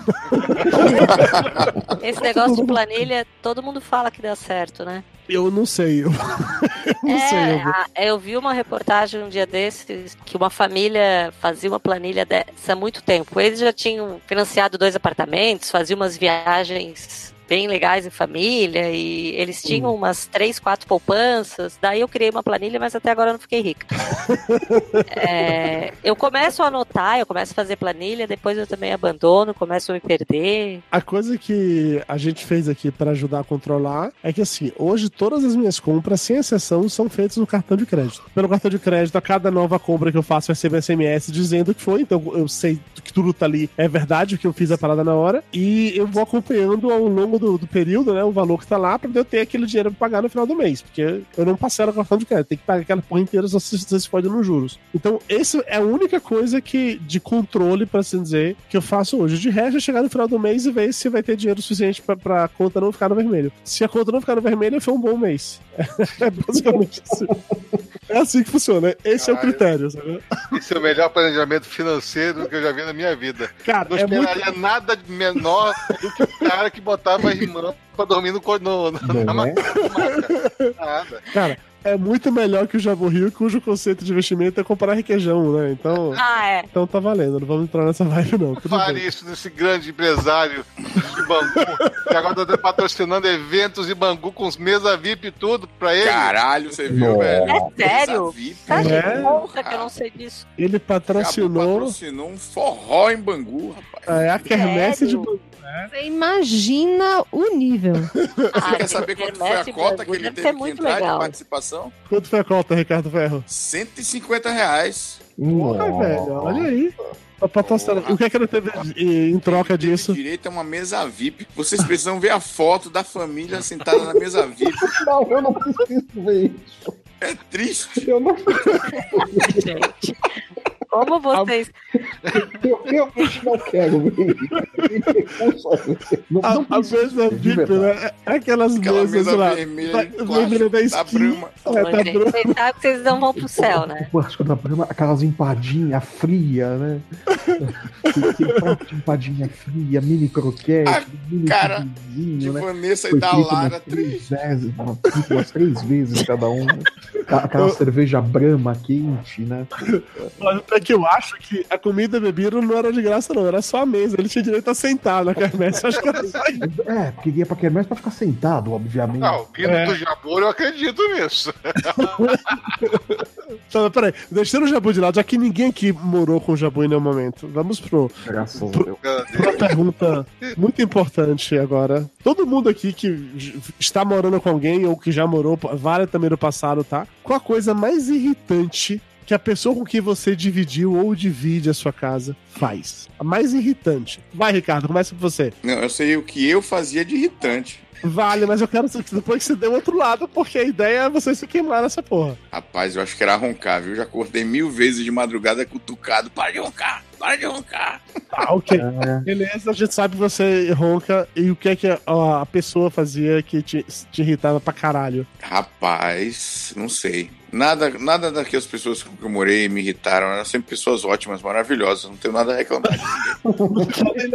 <laughs> Esse negócio de planilha, todo mundo fala que dá certo, né? Eu não sei. Eu, <laughs> não sei. É, eu- a- eu vi uma reportagem um dia desses que uma família fazia uma planilha dessa há muito tempo. Eles já tinham financiado dois apartamentos, faziam umas viagens bem legais em família e eles tinham umas três, quatro poupanças. Daí eu criei uma planilha, mas até agora eu não fiquei rica. <laughs> É, eu começo a anotar, eu começo a fazer planilha, depois eu também abandono, começo a me perder. A coisa que a gente fez aqui para ajudar a controlar é que assim, hoje todas as minhas compras, sem exceção, são feitas no cartão de crédito. Pelo cartão de crédito, a cada nova compra que eu faço, eu recebo um SMS dizendo que foi, então eu sei tudo tá ali é verdade, que eu fiz a parada na hora, e eu vou acompanhando ao longo do, do período, né, o valor que tá lá, pra eu ter aquele dinheiro pra pagar no final do mês, porque eu não parcelo o cartão de crédito, tem que pagar aquela porra inteira só se você pode nos juros. Então, essa é a única coisa que de controle, pra assim dizer, que eu faço hoje. De resto, é chegar no final do mês e ver se vai ter dinheiro suficiente pra, pra conta não ficar no vermelho. Se a conta não ficar no vermelho, foi um bom mês. <laughs> É basicamente assim. É assim que funciona. Esse é o critério, sabe? Esse é o melhor planejamento financeiro que eu já vi na minha vida. Cara, não é muito- esperaria nada menor do que o cara que botava a irmã pra dormir no, no, no, na Não é? maca. Nada. Cara, é muito melhor que o Jabo Rio, cujo conceito de investimento é comprar requeijão, né? Então. Ah, é. Então tá valendo, não vamos entrar nessa vibe, não. Tudo Fale bem. isso desse grande empresário de Bangu, que agora tá patrocinando eventos em Bangu com os mesa VIP e tudo pra ele. Caralho, você viu, velho? É sério? Tá de É. conta que eu não sei disso. Ele patrocinou Patrocinou um forró em Bangu, rapaz. é, a quermesse de Sério? Bangu. Você imagina o nível. <laughs> Você quer saber quanto foi a cota que ele teve ser que entrar legal. de participação? Quanto foi a cota, Ricardo Ferro? 150 reais. Porra, velho, olha aí. O que é que ele teve em troca disso? Direito a uma mesa VIP. Vocês precisam ver a foto da família sentada na mesa VIP. <laughs> Não, eu não preciso ver isso. É triste. Eu não, Gente, como <laughs> vocês. eu realmente não quero ver A, a mesa VIP, né? É aquelas Aquela mesas, lá. vermelha plástico, vermelha da da esquina. Brahma. É, da Vocês Brahma. sabem que vocês não vão pro céu, né? Plástico da Brahma, aquelas empadinhas frias, né? prato de empadinha fria, mini croquete, A mini cara de né? Vanessa e da Lara, três vezes, umas, frito umas três vezes cada um. <laughs> Aquela- cerveja Brahma quente, né? É que eu acho que a comida e a bebida não era de graça, não. Era só a mesa. Ele tinha direito a sentar na quermesse. Acho que era só isso. É, porque ia pra quermesse pra ficar sentado, obviamente. Não, vindo É. do Jabor, eu acredito nisso. <laughs> Então, peraí, deixando o Jabu de lado, já que ninguém aqui morou com o Jabu em nenhum momento, vamos pro, Graças pro, pra pergunta muito importante agora. Todo mundo aqui que está morando com alguém ou que já morou, vale também no passado, tá? Qual a coisa mais irritante que a pessoa com quem você dividiu ou divide a sua casa faz? A mais irritante. Vai, Ricardo, começa com você. Não, eu sei o que eu fazia de irritante. Vale, mas eu quero que depois que você dê o outro lado, porque a ideia é você se queimar nessa porra. Rapaz, eu acho que era roncar, viu? Já acordei mil vezes de madrugada cutucado. Para de roncar! Para de roncar! Ah, ok. <laughs> É, Beleza, a gente sabe que você ronca e o que é que a, a pessoa fazia que te, te irritava pra caralho. Rapaz, não sei. Nada, nada daquelas pessoas com que eu morei me irritaram. Eram sempre pessoas ótimas, maravilhosas. Não tenho nada a reclamar.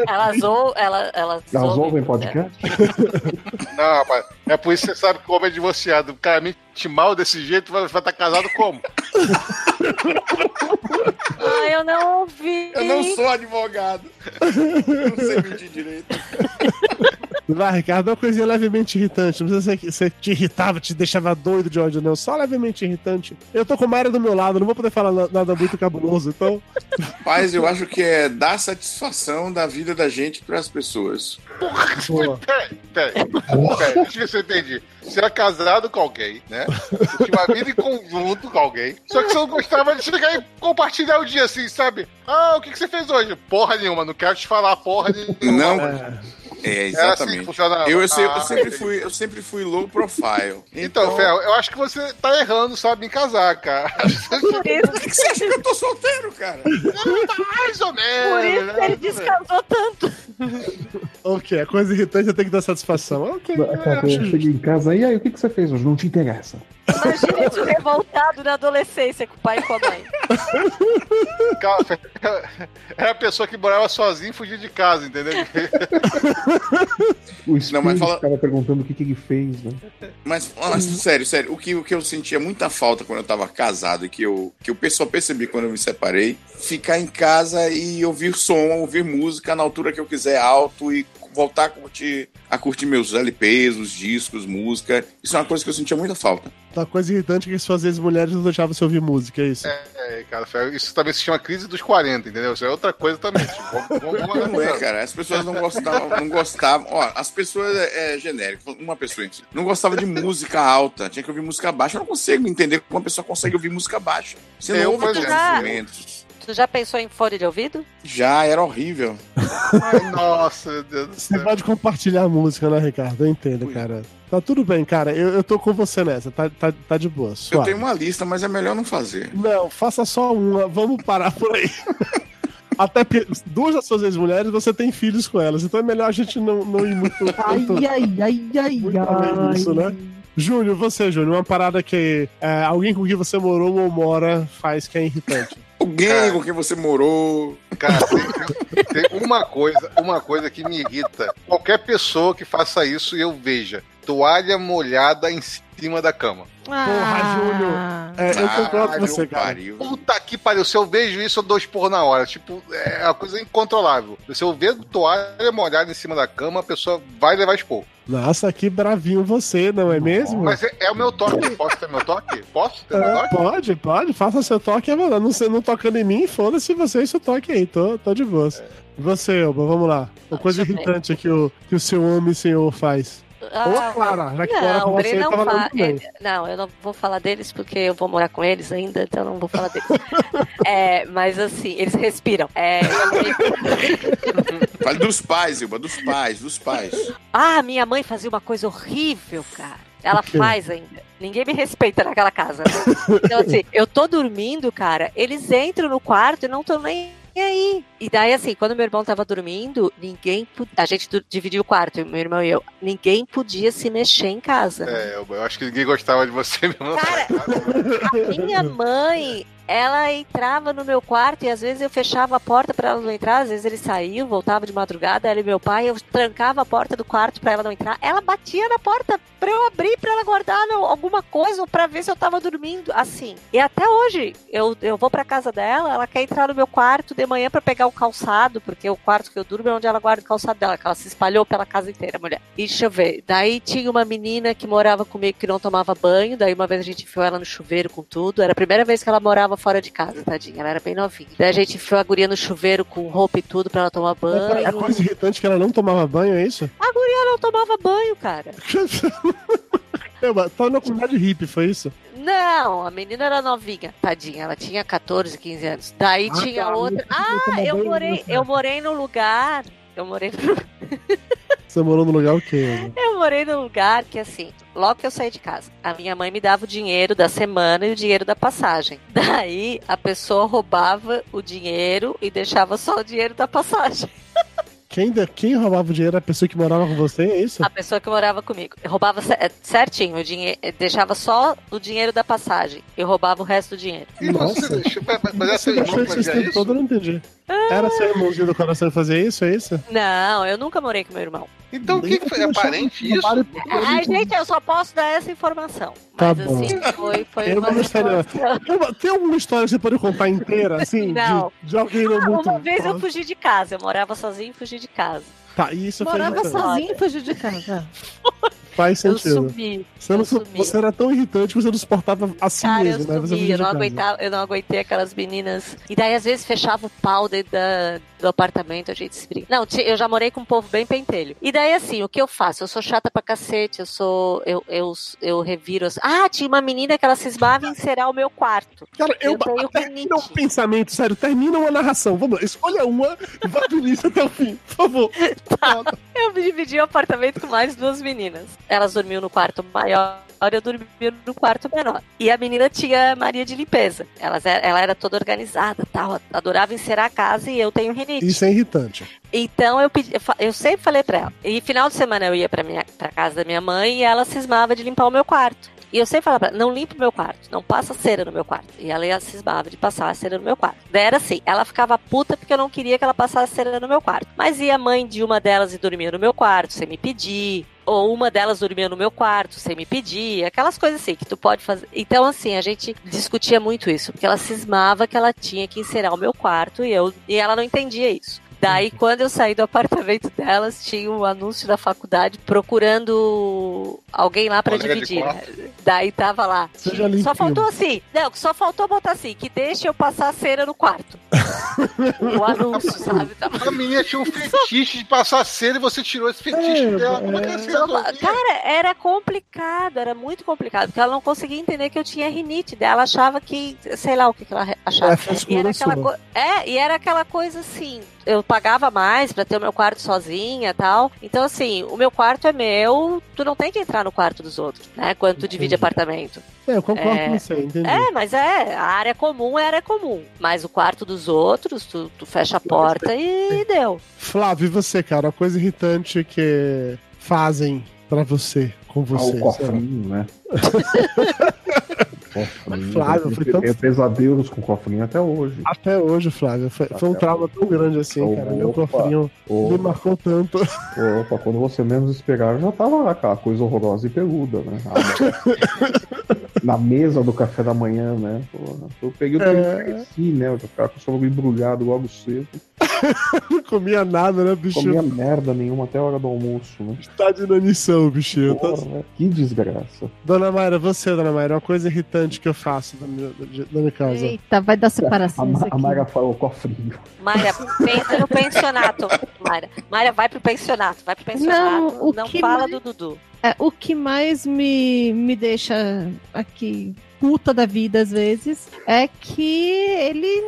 Elas ou ela, elas, Elas ouvem ouvem podcast? Não, rapaz. É por isso que você sabe que o homem é divorciado. O cara mente mal desse jeito, vai estar casado como? Ah, eu não ouvi. Eu não sou advogado. Eu não sei mentir direito. Vai, Ricardo, é uma coisinha levemente irritante. Não precisa ser que você te irritava, te deixava doido de ódio, não. Só levemente irritante. Eu tô com o Mário do meu lado, não vou poder falar na- nada muito cabuloso, então. Mas eu acho que é dar satisfação da vida da gente pras pessoas. Boa. Peraí, peraí. Peraí, deixa eu ver se eu entendi. Você era casado com alguém, né? Você tinha uma vida em conjunto com alguém. Só que você não gostava de chegar e compartilhar o dia assim, sabe? Ah, o que, que você fez hoje? Porra nenhuma, não quero te falar porra nenhuma. Não. É, É assim exatamente. que funcionava. eu, eu sempre, eu sempre fui, eu sempre fui low profile. <laughs> Então, Fel, eu acho que você tá errando, sabe, em casar, cara. <laughs> Por que você acha que eu tô solteiro, cara? Mais ou menos. Por isso né? que ele descasou tanto. <laughs> Ok, a coisa irritante é ter que dar satisfação. Ok, eu Cara, eu cheguei em casa e aí, o que, que você fez hoje? Não te interessa. Imagina isso <laughs> revoltado na adolescência com o pai e com a mãe. Cara, Era a pessoa que morava sozinha e fugia de casa, entendeu? O Não, mas fala- ficava perguntando o que, que ele fez, né? Mas, mas, sério, sério, o que, o que eu sentia muita falta quando eu tava casado e que eu, que eu só percebi quando eu me separei, ficar em casa e ouvir som, ouvir música na altura que eu quiser, alto e voltar a curtir, a curtir meus LPs, os discos, música. Isso é uma coisa que eu sentia muita falta. Uma coisa irritante é que suas ex-mulheres não deixavam você ouvir música, é isso? É, cara, Fel, isso também se chama crise dos 40, entendeu? Isso é outra coisa também. Tipo, vamos, vamos, <laughs> vamos Não é, cara. As pessoas não gostavam, não gostavam. Ó, as pessoas é, é genérico. Uma pessoa em si, não gostava de música alta. Tinha que ouvir música baixa. Eu não consigo entender como uma pessoa consegue ouvir música baixa. Você não Eu, ouve todos os instrumentos. Tu já pensou em fone de ouvido? Já era horrível. <laughs> Ai, nossa, meu Deus do Você céu. pode compartilhar a música, né, Ricardo? Eu entendo, cara. Tá tudo bem, cara. Eu, eu tô com você nessa. Tá, tá, tá de boa. Eu Suave. tenho uma lista, mas é melhor não fazer. Não, faça só uma. Vamos parar por aí. <laughs> Até porque duas das suas ex-mulheres você tem filhos com elas, então é melhor a gente não, não ir muito, <laughs> Ai, muito, ai, ai, ai, muito além disso, né? Júnior, você, Júnior, uma parada que é, alguém com quem você morou ou mora faz que é irritante. Alguém Cara. com quem você morou. Cara, tem, tem uma coisa, uma coisa que me irrita. Qualquer pessoa que faça isso e eu veja toalha molhada em cima da cama. Porra, Júnior. É, eu concordo com você, cara. pariu. Puta que pariu. Se eu vejo isso, eu dou expor na hora. Tipo, é uma coisa incontrolável. Se eu ver toalha molhada em cima da cama, a pessoa vai levar expor. Nossa, que bravinho você, não é mesmo? Mas é, é o meu toque. Posso ter meu toque? Posso ter meu É, toque? pode, pode, faça seu toque, mano. Não, não tocando em mim, foda-se você e seu toque aí, tô, tô de boa. E Você, Elba, vamos lá. Uma coisa eu ver. irritante que o, que o seu homem senhor faz. Ou a Clara, já que Clara com Ah, não, você não tava fa- falando também. ele- não, eu não vou falar deles porque eu vou morar com eles ainda, então eu não vou falar deles. <laughs> É, mas assim, eles respiram. É, <laughs> Fale dos pais, Ilba, dos pais, dos pais. ah, minha mãe fazia uma coisa horrível, cara. Ela faz ainda. Ninguém me respeita naquela casa. né? Então, assim, eu tô dormindo, cara, eles entram no quarto e não estão nem aí. E daí, assim, quando meu irmão tava dormindo, ninguém. A gente dividiu o quarto, meu irmão e eu. Ninguém podia se mexer em casa. É, eu, eu acho que ninguém gostava de você <laughs> mesmo. Cara, a minha mãe, ela entrava no meu quarto e às vezes eu fechava a porta pra ela não entrar, às vezes ele saiu, voltava de madrugada, ela e meu pai, eu trancava a porta do quarto pra ela não entrar. Ela batia na porta pra eu abrir, pra ela guardar alguma coisa ou pra ver se eu tava dormindo, assim. E até hoje, eu, eu vou pra casa dela, ela quer entrar no meu quarto de manhã pra pegar o calçado, porque o quarto que eu durmo é onde ela guarda o calçado dela, que ela se espalhou pela casa inteira, mulher. E deixa eu ver, daí tinha uma menina que morava comigo que não tomava banho, daí uma vez a gente enfiou ela no chuveiro com tudo, era a primeira vez que ela morava fora de casa, tadinha, ela era bem novinha. Daí a gente enfiou a guria no chuveiro com roupa e tudo pra ela tomar banho. A coisa irritante é que ela não tomava banho, é isso? A guria não tomava banho, cara. <laughs> Elba, tá na comunidade hippie, foi isso? Não, a menina era novinha, tadinha, ela tinha 14, 15 anos. Daí Ah, tinha tá, outra. Ah, eu morei, né? eu morei num lugar. Eu morei <laughs> <laughs> Você morou no lugar o quê? Eu morei num lugar que, assim, logo que eu saí de casa, a minha mãe me dava o dinheiro da semana e o dinheiro da passagem. <laughs> Daí a pessoa roubava o dinheiro e deixava só o dinheiro da passagem. Quem, de- quem roubava o dinheiro era a pessoa que morava com você, é isso? A pessoa que morava comigo. Roubava ce- certinho o dinheiro, deixava só o dinheiro da passagem e roubava o resto do dinheiro. E você Nossa. deixou, mas é Você seu irmão que fazia tempo isso? todo, eu não entendi. Era seu irmãozinho do coração que fazia isso, é isso? Não, eu nunca morei com meu irmão. Então o que, que foi? É parente isso? Ai, gente, eu só posso dar essa informação. Tá Mas bom. assim, foi, foi Eu uma não situação. Elba, Tem alguma história que você pode contar inteira, assim? Não. De, de alguém não Ah, muito. uma vez eu fugi de casa, eu morava sozinho e fugi de casa. Tá, e isso foi Morava sozinho e fugiu de casa. Faz Eu sentido. sumi. Você, não, eu su- sumi. você era tão irritante que você não suportava assim Cara, mesmo, eu né? Você sumi, eu não, aguentava, eu não aguentei aquelas meninas. E daí, às vezes, fechava o pau dentro da- do apartamento, a gente se briga. Não, eu já morei com um povo bem pentelho. E daí, assim, o que eu faço? Eu sou chata pra cacete, eu sou. Eu, eu, eu reviro. as- Ah, tinha uma menina que ela cismava em encerar o meu quarto. Cara, eu, tenho termina um pensamento, sério, termina uma narração. Vamos lá, escolha uma e vá do início até o fim, por favor. <laughs> Eu dividi o apartamento com mais duas meninas. Elas dormiam no quarto maior, eu dormia no quarto menor. E a menina tinha Maria de limpeza. Elas, era- ela era toda organizada, tal, adorava encerar a casa e eu tenho rinite. Isso é irritante. Então eu, pedi, eu, sempre falei pra ela. E final de semana eu ia pra, minha, pra casa da minha mãe e ela cismava de limpar o meu quarto. E eu sempre falava pra ela, não limpa o meu quarto, não passa cera no meu quarto. E ela ia cismava de passar a cera no meu quarto. Daí era assim, ela ficava puta porque eu não queria que ela passasse cera no meu quarto. Mas ia a mãe de uma delas e dormia no meu quarto, sem me pedir. Ou uma delas dormia no meu quarto, sem me pedir. Aquelas coisas assim que tu pode fazer. Então, assim, a gente discutia muito isso. Porque ela cismava que ela tinha que encerar o meu quarto e, eu, e ela não entendia isso. Daí, quando eu saí do apartamento delas, tinha um anúncio da faculdade procurando alguém lá de dividir. né? Daí tava lá. Seja limpinho. Só faltou assim. Não, só faltou botar assim, que deixe eu passar a cera no quarto. <laughs> o anúncio, sabe? Tava- A menina tinha um fetiche de passar cera e você tirou esse fetiche É, dela. Como é que é. resolvia? Cara, era complicado, era muito complicado, porque ela não conseguia entender que eu tinha rinite. Daí ela achava que, sei lá o que, que ela achava. É, e era aquela co- é, e era aquela coisa assim. Eu pagava mais pra ter o meu quarto sozinha e tal. Então, assim, o meu quarto é meu, tu não tem que entrar no quarto dos outros, né? Quando tu divide apartamento. É, eu concordo É. com você, entendi. É, mas é, a área comum é área comum. Mas o quarto dos outros, tu, tu fecha a porta e deu. Flávio, e você, cara? Uma coisa irritante que fazem pra você, com Ah, você. o cofrinho, né? Cofrinho. Flávio, eu foi tenho tão- pesadelos com cofrinho até hoje. Até hoje, Flávio. Foi, foi um trauma tão grande assim, cara. Meu Opa. cofrinho Opa. me marcou tanto. Opa, quando você menos esperar, já tava lá aquela coisa horrorosa e peluda, né? Ah, <laughs> Na mesa do café da manhã, né? Porra, eu peguei o É. é. né? Eu ficava com o estômago embrulhado logo cedo. Não <laughs> comia nada, né, bicho? Comia merda nenhuma até a hora do almoço, né? Tá de inanição, bichinho. Tá- Porra, que desgraça. Dona Mayra, você, Dona Mayra, uma coisa irritante que eu faço na minha, na minha casa. Eita, vai dar A, separação a aqui. Mayra falou cofrinho. Mayra, pensa no pensionato. Mayra, Mayra vai pro pensionato, vai pro pensionato. Não, Não, fala mais- do Dudu. É, o que mais me, me deixa aqui puta da vida às vezes é que ele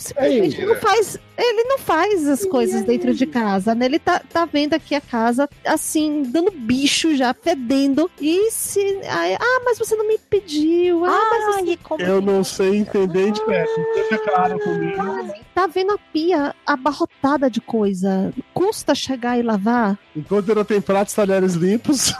simplesmente Ei, não é. faz. Ele não faz as coisas dentro de casa, né? Ele tá, tá vendo aqui a casa assim, dando bicho já, fedendo. E se. aí, ah, mas você não me pediu. Ah, mas você. Eu não sei entender de perto. Deixa claro comigo. Tá vendo a pia abarrotada de coisa. Custa chegar e lavar? Enquanto não tem pratos, talheres limpos,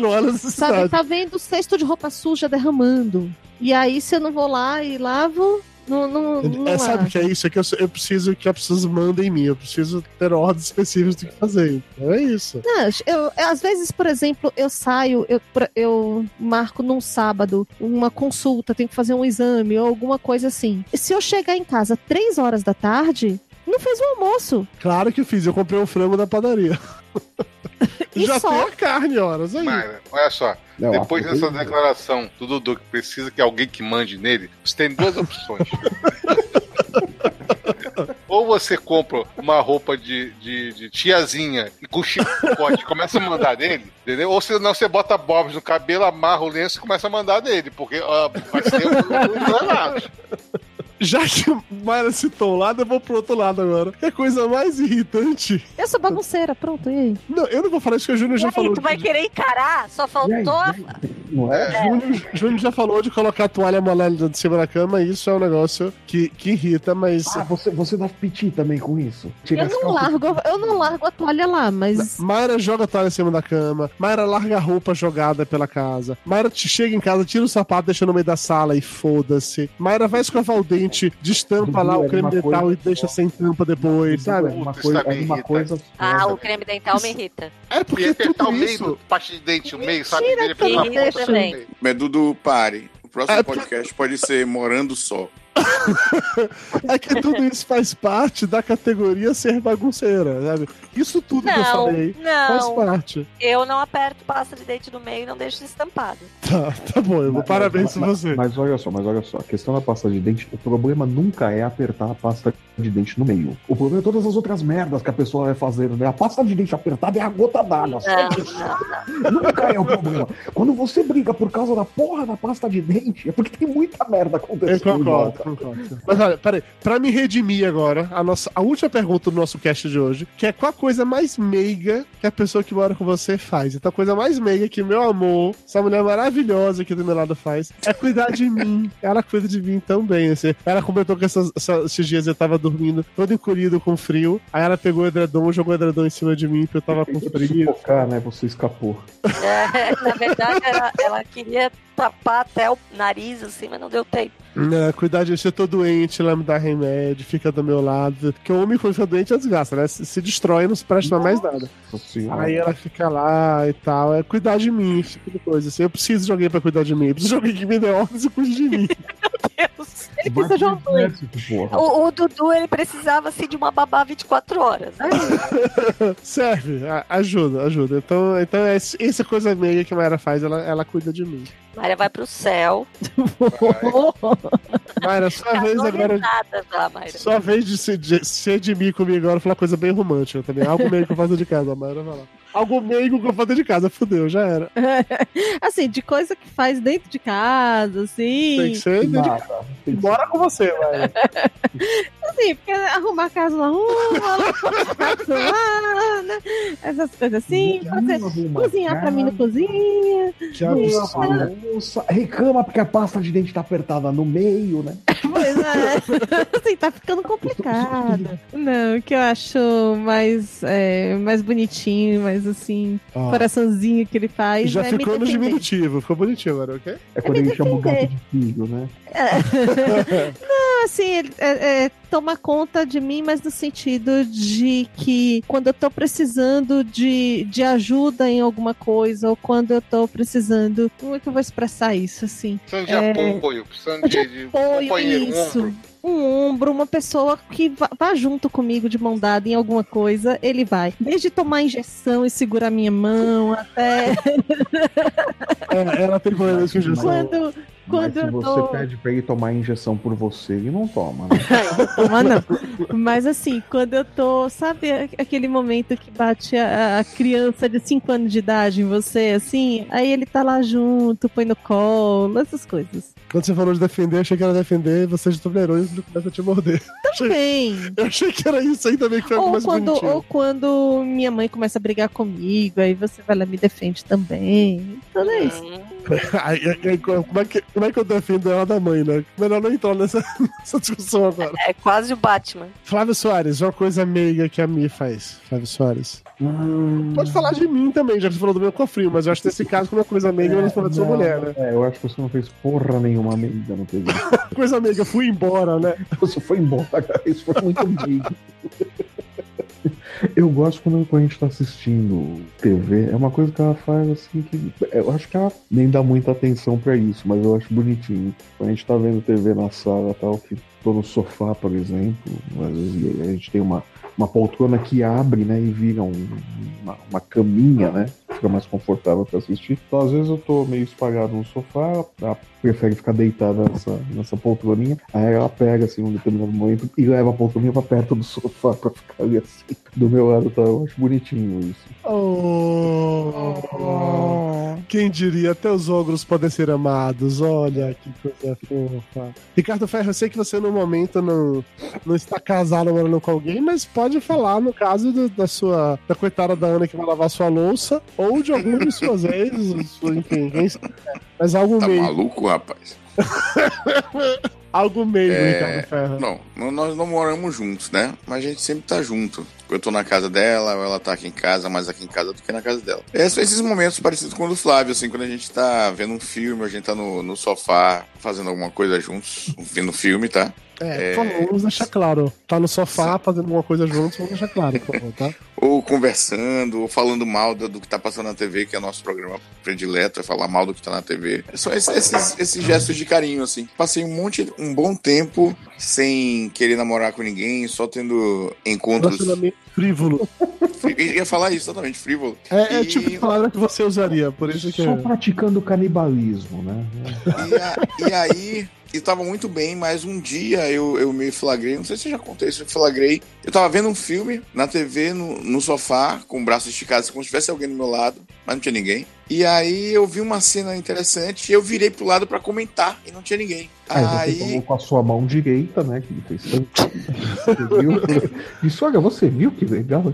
não olho a Sabe, tá vendo o cesto de roupa suja derramando. E aí, se eu não vou lá e lavo, não, não, não É, sabe o que é isso? É que eu, eu preciso que as pessoas mandem em mim. Eu preciso ter ordens específicas do que fazer. Então é isso. Não, eu, eu- às vezes, por exemplo, eu saio, eu, eu marco num sábado uma consulta, tenho que fazer um exame ou alguma coisa assim. E se eu chegar em casa três horas da tarde, não fez o almoço. Claro que eu fiz. Eu comprei um frango da padaria. <laughs> E Já só? tem a carne, horas aí. Mayra, olha só. Não, Depois dessa declaração do Dudu que precisa que alguém que mande nele, você tem duas <laughs> opções. Ou você compra uma roupa de, de, de tiazinha e com chicote começa a mandar nele, entendeu? Ou senão você bota bobs no cabelo, amarra o lenço e começa a mandar nele, porque ó, vai ser um <laughs> engranado. Já que o Mayra citou um lado, eu vou pro outro lado agora. Que a coisa mais irritante. Eu sou bagunceira, pronto, e aí? Não, eu não vou falar isso que o Júnior já aí, falou. tu vai querer encarar? Só faltou. Não é? Júnior, Júnior já falou de colocar a toalha molhada de cima da cama, e isso é um negócio que, que irrita, mas. Ah, você, você dá piti também com isso? Tira Eu não largo, eu não largo a toalha lá, mas. Mayra joga a toalha em cima da cama, Mayra larga a roupa jogada pela casa, Mayra te chega em casa, tira o sapato, deixa no meio da sala e foda-se. Mayra vai escovar o dente, destampa Dudu, lá o creme dental coisa e deixa sem tampa depois, sabe? É uma Puta, coisa, isso tá é me uma irrita. coisa Ah, o creme dental me irrita. É porque apertar o tudo meio isso. do parte de dente, o meio, sabe? Tira Ele apertar a aqui, ponta também. Mas Dudu, pare. O próximo É, podcast pode ser Morando Só. <laughs> É que tudo isso faz parte da categoria ser bagunceira, sabe? Isso tudo que eu Não, falei faz não. parte. Eu não aperto pasta de dente no meio e não deixo estampado. Tá, tá bom, eu vou parabéns pra mas, você. Mas olha só, mas olha só, a questão da pasta de dente, o problema nunca é apertar a pasta de dente no meio. O problema é todas as outras merdas que a pessoa vai fazendo, né? A pasta de dente apertada é a gota d'água. isso. <laughs> Nunca é o problema. Quando você briga por causa da porra da pasta de dente, é porque tem muita merda Eu acontecendo. em concordo, concordo. Mas olha, peraí, pra me redimir agora, a, nossa, a última pergunta do nosso cast de hoje, que é qual a coisa mais meiga que a pessoa que mora com você faz? Então a coisa mais meiga que meu amor, essa mulher maravilhosa aqui do meu lado faz, é cuidar de mim. <laughs> Ela cuida de mim tão bem, assim. Ela comentou que essas- essa- esses dias eu tava dormindo todo encolhido com frio, aí ela pegou o edredom, jogou o edredom em cima de mim, porque eu tava com frio. Focar, né? Você escapou. É, na verdade, ela, ela queria tapar até o nariz, assim, mas não deu tempo. Cuidar de se eu tô doente, ela me dá remédio, fica do meu lado. Porque o homem quando fica doente é desgasta, né? Se, se destrói, não se presta mais nada. Aí ela fica lá e tal. É cuidar de mim, esse tipo de coisa. Assim, eu preciso de alguém pra cuidar de mim. Eu preciso de alguém que me dê ordens e cuide de mim. Ele precisa de uma mãe. Porra. O, o Dudu, ele precisava, assim, de uma babá 24 horas. né? <laughs> Serve, ajuda, ajuda. Então, então é, essa coisa meia que a Mayra faz, ela, ela cuida de mim. Maria vai pro céu. Mayra, sua Tá vez agora. Já, Mayra. Sua vez de ser de, mim comigo agora, falar coisa bem romântica também. Algo meio que eu faço de casa, a Mayra vai lá. Algo meio que eu faço de casa, fudeu, já era. <laughs> assim, de coisa que faz dentro de casa, assim. Tem que ser dentro de casa. Bora com você, Mayra. <laughs> Assim, porque arrumar a casa na rua, lá, né? essas coisas assim, fazer, cozinhar pra mim na cozinha. Louça, reclama porque a pasta de dente tá apertada no meio, né? Pois é, <laughs> assim, tá ficando complicado. Não, o que eu acho mais, é, mais bonitinho, mais assim, Ah. coraçãozinho que ele faz. Já é ficou no defender. diminutivo, ficou bonitinho agora, ok? É quando ele chama o gato de filho, né? <laughs> Não, assim, ele é, é, toma conta de mim, mas no sentido de que quando eu tô precisando de, de ajuda em alguma coisa, ou quando eu tô precisando. Como é que eu vou expressar isso, assim? Precisando de É, apoio, precisando de, de apoio, companheiro, um isso. ombro. Um ombro, uma pessoa que vá, vá junto comigo de mão dada em alguma coisa, ele vai. Desde tomar injeção e segurar minha mão, até É, ela tem problema com injeção. quando, Mas quando se você tô. pede pra ele tomar injeção por você, ele não toma, né? <laughs> Toma não. Mas assim, quando eu tô, sabe a- aquele momento que bate a, a criança de 5 anos de idade em você, assim, aí ele tá lá junto, põe no colo, essas coisas. Quando você falou de defender, eu achei que era defender e você tolerou e ele começa a te morder. Também. Eu achei que era isso aí também que foi Ou mais quando, bonitinho. ou quando minha mãe começa a brigar comigo, aí você vai lá e me defende também. Tudo isso. Aí, aí, aí, <laughs> como, é que, como é que eu defendo ela da mãe, né? Melhor não entrar nessa, <laughs> nessa discussão agora. É quase o Batman. Flávio Soares, uma coisa meiga que a Mi faz. Flávio Soares. Pode falar de mim também, já que você falou do meu cofrinho, mas eu acho que nesse caso, como é coisa meiga, eu não falar de sua Não, mulher, né? É, eu acho que você não fez porra nenhuma amiga no TV. Coisa meiga, fui embora, né? Você foi embora, cara. Isso foi muito amigo. <laughs> Eu gosto quando, a gente tá assistindo TV, é uma coisa que ela faz assim que. Eu acho que ela nem dá muita atenção pra isso, mas eu acho bonitinho. Quando a gente tá vendo TV na sala tal, que tô no sofá, por exemplo, às vezes a gente tem uma, uma poltrona que abre, né, e vira um- uma, uma caminha, né? Fica mais confortável pra assistir. Então, às vezes eu tô meio espalhado no sofá, ela prefere ficar deitada nessa, nessa poltroninha, aí ela pega assim um determinado momento e leva a poltroninha pra perto do sofá pra ficar ali assim. Do meu lado, tá? Eu acho bonitinho isso. Oh, quem diria, até os ogros podem ser amados. Olha que coisa fofa. Ricardo Ferro, eu sei que você no momento não, não está casado morando com alguém, mas pode falar no caso do- da sua da coitada da Ana que vai lavar sua louça ou de algum de suas <laughs> ex, sua- enfim, quem sabe. Mas algo Tá meio. maluco, rapaz? <laughs> algo meio, É, Ricardo Ferro. Não, nós não moramos juntos, né? Mas a gente sempre tá junto. eu tô na casa dela, ou ela tá aqui em casa, mais aqui em casa do que na casa dela. É, são esses momentos parecidos com o do Flávio, assim, quando a gente tá vendo um filme, a gente tá no, no sofá fazendo alguma coisa juntos, vendo filme, tá? É, por favor, vamos deixar claro. Tá no sofá fazendo alguma coisa juntos, vamos deixar claro, por favor, tá? <laughs> Ou conversando, ou falando mal do, do que tá passando na TV, que é nosso programa predileto, é falar mal do que tá na TV. São esses, esses, esses gestos de carinho, assim. Passei um monte, um bom tempo sem querer namorar com ninguém, só tendo encontros. Relacionamento frívolo. Ia falar isso, exatamente, frívolo. É, é E- tipo de palavra que você usaria, por isso que Só é. praticando canibalismo, né? E, a- e aí, eu tava muito bem, mas um dia eu, eu me flagrei, não sei se já contei isso, eu flagrei. Eu tava vendo um filme na TV, no, no sofá, com o braço esticado, como se tivesse alguém do meu lado, mas não tinha ninguém. E aí eu vi uma cena interessante e eu virei pro lado pra comentar e não tinha ninguém. Aí você Aí, falou com a sua mão direita, né? Que fez. Você? Isso, olha, você viu que legal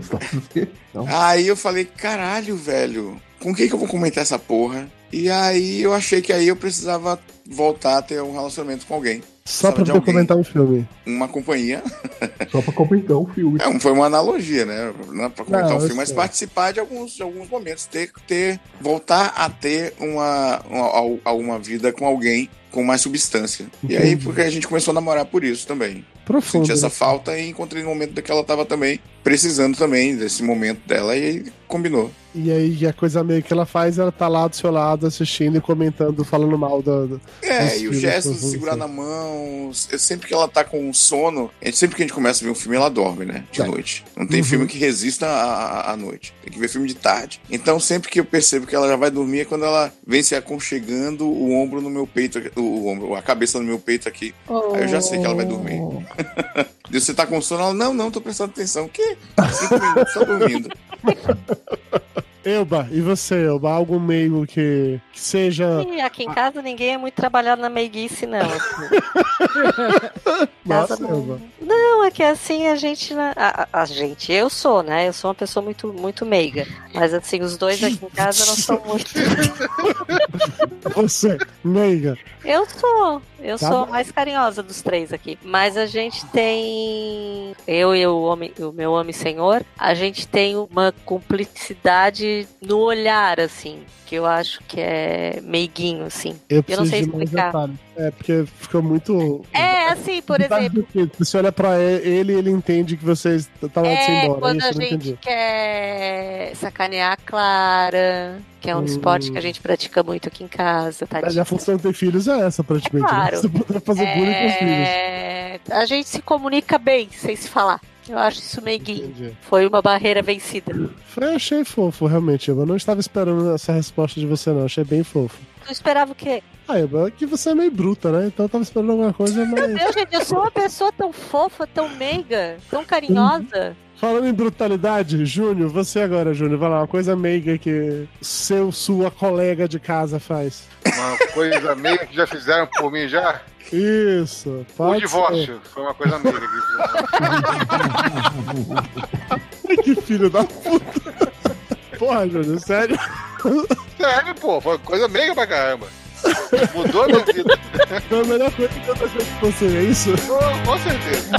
Não. aí eu falei, caralho, velho, com quem que eu vou comentar essa porra? E aí eu achei que aí eu precisava voltar a ter um relacionamento com alguém. Só pra poder comentar um filme. Uma companhia. <laughs> Só pra comentar o filme. É, foi uma analogia, né? Não é pra comentar Não, o eu filme, mas sei. participar de alguns, de alguns momentos. Ter, ter, voltar a ter uma, uma, alguma vida com alguém com mais substância. E aí, Entendi. porque a gente começou a namorar por isso também. Profundo. Senti essa né? falta e encontrei no momento que ela tava também precisando também desse momento dela e combinou. E aí a coisa meio que ela faz, ela tá lá do seu lado assistindo e comentando, falando mal do. do É, e o gesto de segurar na mão, eu- sempre que ela tá com sono, sempre que a gente começa a ver um filme, ela dorme, né? De É. noite. Não tem Uhum. filme que resista à, à- noite. Tem que ver filme de tarde. Então, sempre que eu percebo que ela já vai dormir, é quando ela vem se aconchegando o ombro no meu peito, o, o ombro, a cabeça no meu peito aqui. Aí eu já sei que ela vai dormir. Você tá com sono, não, não, tô prestando atenção. O quê? Cinco minutos, dormindo. <laughs> Elba, e você, Elba? Algum meio que, que seja. E aqui em casa ninguém é muito trabalhado na meiguice, não. assim. <laughs> Nossa, Casa Elba. Não, é que assim a gente. A, a- gente, eu sou, né? Eu sou uma pessoa muito, muito meiga. Mas assim, os dois aqui em casa não são muito. <laughs> Você, meiga. Eu sou. Eu Tá sou a mais carinhosa dos três aqui. Mas a gente tem. Eu e o, homem, o meu homem senhor, a gente tem uma cumplicidade no olhar, assim. Que eu acho que é meiguinho, assim. Eu não preciso sei explicar. É, porque fica muito. É, assim, por exemplo. Você olha pra ele ele entende que você tá lá de ir É, embora. quando Isso a eu não gente quer sacanear a Clara, que é um Hum. esporte que a gente pratica muito aqui em casa, tá? Mas a função de ter filhos é essa, praticamente. né? claro. <laughs> Você poder fazer bullying com os filhos. É, A gente se comunica bem, sem se falar. Eu acho isso meiguinho. Entendi. Foi uma barreira vencida. Eu achei fofo, realmente. Eu não estava esperando essa resposta de você, não. Achei bem fofo. Tu esperava o quê? Ah, Eba, é que você é meio bruta, né? Então eu tava esperando alguma coisa, Meu mas. Deus, gente, eu sou uma pessoa tão fofa, tão meiga, tão carinhosa. Falando em brutalidade, Júnior, você agora, Júnior, vai lá, uma coisa meiga que seu, sua colega de casa faz. Uma coisa meio que já fizeram por mim já. Isso, O divórcio. Foi uma coisa meio Ai, que filho da puta. Porra, Júnior, sério? Sério, pô, foi coisa meiga pra caramba. Mudou a minha vida. Foi a melhor coisa que aconteceu com você, é isso? Com, com certeza.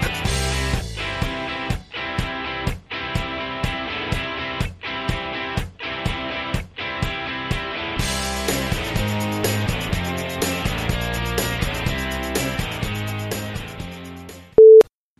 <laughs>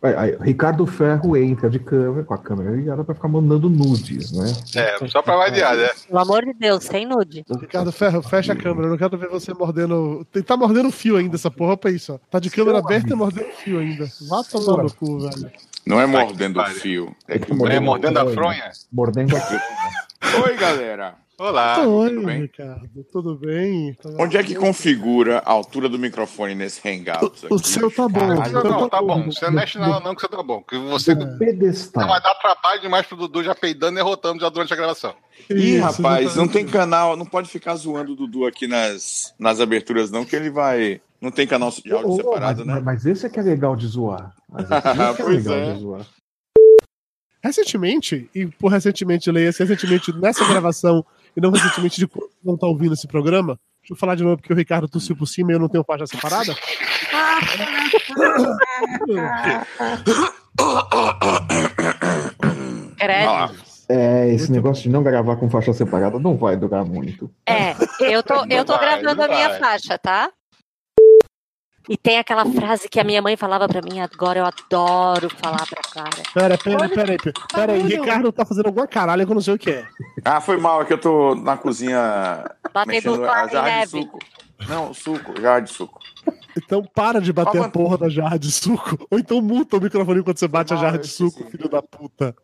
Aí, aí, Ricardo Ferro entra de câmera, com a câmera ligada pra ficar mandando nudes, né? É, só pra variar, né? Pelo amor de Deus, sem nude. Ricardo Ferro, fecha a câmera. Eu não quero ver você mordendo. Tá mordendo fio ainda, essa porra, pra isso, ó. Tá de câmera aberta e mordendo fio ainda. Vá tomar no cu, velho. Não é mordendo o fio. É que É mordendo a fronha? Mordendo aqui. <laughs> Oi, galera. Olá. Oi, tudo bem? Ricardo. Tudo bem? Onde é que configura a altura do microfone nesse Hangout? O seu tá bom. Não, o seu não, tá bom. Você não mexe nela não, que você tá bom. Que você não Pedestal. vai dar trabalho demais pro Dudu já peidando e rotando já durante a gravação. Ih, Isso, rapaz, não tem canal, não pode ficar zoando o Dudu aqui nas, nas aberturas, não, que ele vai. Não tem canal de áudio ô, separado, mas, né? mas esse é que é legal de zoar. Mas <laughs> esse é que é legal é. de zoar. Recentemente, e por recentemente, leia-se recentemente nessa gravação e não recentemente de quando não tá ouvindo esse programa, deixa eu falar de novo porque o Ricardo tossiu por cima e eu não tenho página separada. Credo. É, esse negócio de não gravar com faixa separada não vai durar muito. É, eu tô, eu tô vai, gravando a minha faixa, tá? E tem aquela frase que a minha mãe falava pra mim, agora eu adoro falar pra cara. Pera, pera, pera aí, pera aí. Ricardo tá fazendo alguma caralho que eu não sei o que é. Ah, foi mal, é que eu tô na cozinha Batendo a jarra de neve. suco. Não, suco, jarra de suco. Então para de bater a porra da jarra de suco. Ou então multa o microfone quando você bate a jarra de suco, filho da puta.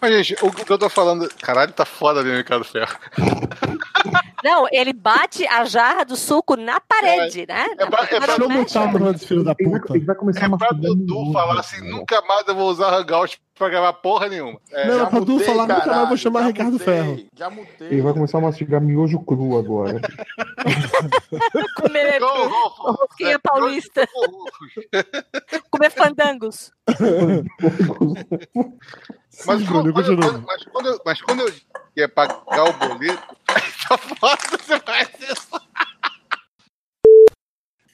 Mas, gente, o que eu tô falando. Caralho, tá foda mesmo, Ricardo Ferro. <laughs> Não, ele bate a jarra do suco na parede, né? É pra, é pra, Deixa eu multar o filho da puta. Ele vai começar é pra Dudu falar assim: nunca mais eu vou usar Hangout pra gravar porra nenhuma. É, não, é pra mutei, falar, nunca mais caralho, vou chamar Ricardo mutei. Ferro. Já mutei. Ele vai começar a mastigar miojo cru agora. <laughs> Comer rosquinha paulista. <laughs> Comer fandangos. <laughs> Mas, quando- mas, quando eu, mas quando eu ia pagar o boleto, tá foda, você faz isso.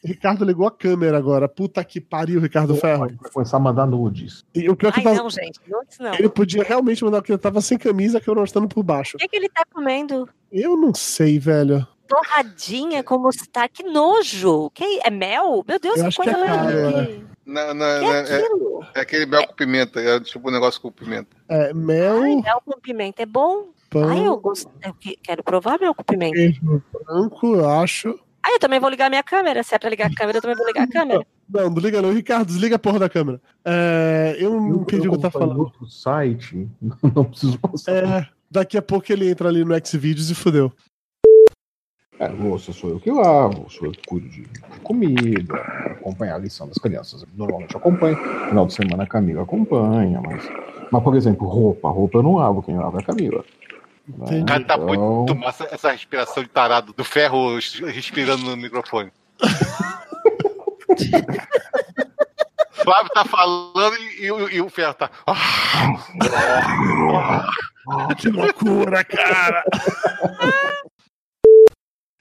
Ricardo ligou a câmera agora. Puta que pariu, Ricardo Ferro. Vai começar a mandar nudes. E o pior é que Ai, tava- não, gente. Nudes não. ele podia realmente mandar porque ele tava sem camisa, que eu não estando por baixo. O que, que ele tá comendo? Eu não sei, velho. Torradinha com mostarda. Que nojo. Que é mel? Meu Deus, Eu que que coisa é. Não, não, Que não, aquilo? é, é aquele mel com pimenta, é tipo um negócio com pimenta. É, mel, Ai, mel com pimenta é bom. Pão, Ai, eu, gosto, eu que- quero provar mel com pimenta. queijo branco, eu acho. Ah, eu também vou ligar minha câmera. Se é pra ligar a câmera, eu também vou ligar a câmera. <laughs> Não, não liga não. Ricardo, desliga a porra da câmera. É, eu não entendi o que eu tava falando. outro site, <laughs> não preciso passar. É, daqui a pouco ele entra ali no Xvideos e fudeu. É, louça sou eu que lavo, sou eu que cuido de comida, acompanhar a lição das crianças. Normalmente eu acompanho. Final de semana a Camila acompanha, mas. Mas, por exemplo, roupa. Roupa eu não lavo, quem lava é a Camila. Né? Cara, tá Então, muito massa essa respiração de tarado do ferro respirando no microfone. <laughs> Flávio tá falando e, e- e o ferro tá. Que loucura, cara!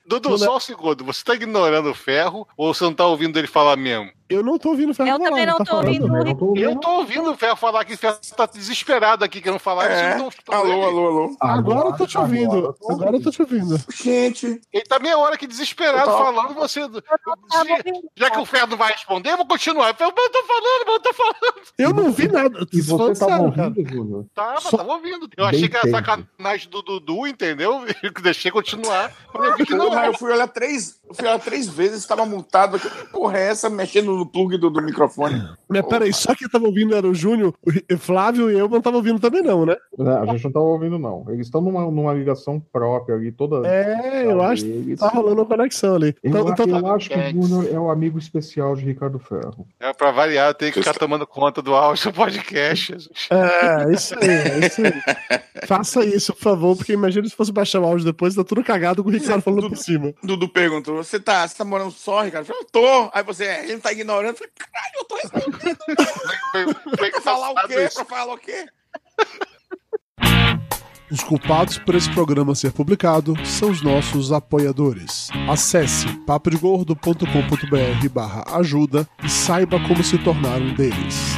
Dudu, só um segundo. Você tá ignorando o ferro ou você não tá ouvindo ele falar mesmo? Eu não tô ouvindo o Ferro Eu falar, também não tá tô ouvindo o tô Eu tô ouvindo o ferro falar que o ferro tá desesperado aqui querendo falar. É. Não- Alô, alô, alô. Agora eu tô te ouvindo. Agora eu tô te ouvindo. Gente, Ele tá meia hora aqui desesperado Eu tô- falando. Você. Já que o ferro não vai responder, eu vou continuar. Eu falei, mas eu tô falando, mas eu tô falando. Eu não vi nada. E Tô você tava ouvindo, Júnior? Tava, Só- tava ouvindo. Eu Bem achei que era sacanagem do Dudu, entendeu? Eu <laughs> deixei continuar. Eu vi que Pô, não mas era. eu fui olhar três, eu fui olhar três vezes, estava multado. Que porra é essa mexendo no plug do, do microfone? Mas peraí, só quem tava ouvindo era o Júnior, o Flávio e eu não tava ouvindo também, não, né? Não, a gente não tava ouvindo, não. Eles estão numa, numa ligação própria ali, toda. É, eu acho que tá rolando uma conexão ali. Eu, Então, então eu tá- acho que o Júnior é o amigo especial de Ricardo Ferro. É pra variar, eu tenho que ficar tomando conta do áudio do podcast. <laughs> Jesus. É, isso aí, é isso aí. Faça isso, por favor, porque imagina se fosse baixar o áudio depois, tá tudo cagado com o Ricardo falando por cima. Dudu perguntou: Você tá, você tá morando só, Ricardo? Eu falei, eu tô. Aí você, é, ele tá ignorando. Eu falei, caralho, eu tô respondendo. Falar o quê? Pra falar o quê? Os culpados por esse programa ser publicado são os nossos apoiadores. Acesse papodegordo.com.br barra ajuda e saiba como se tornar um deles.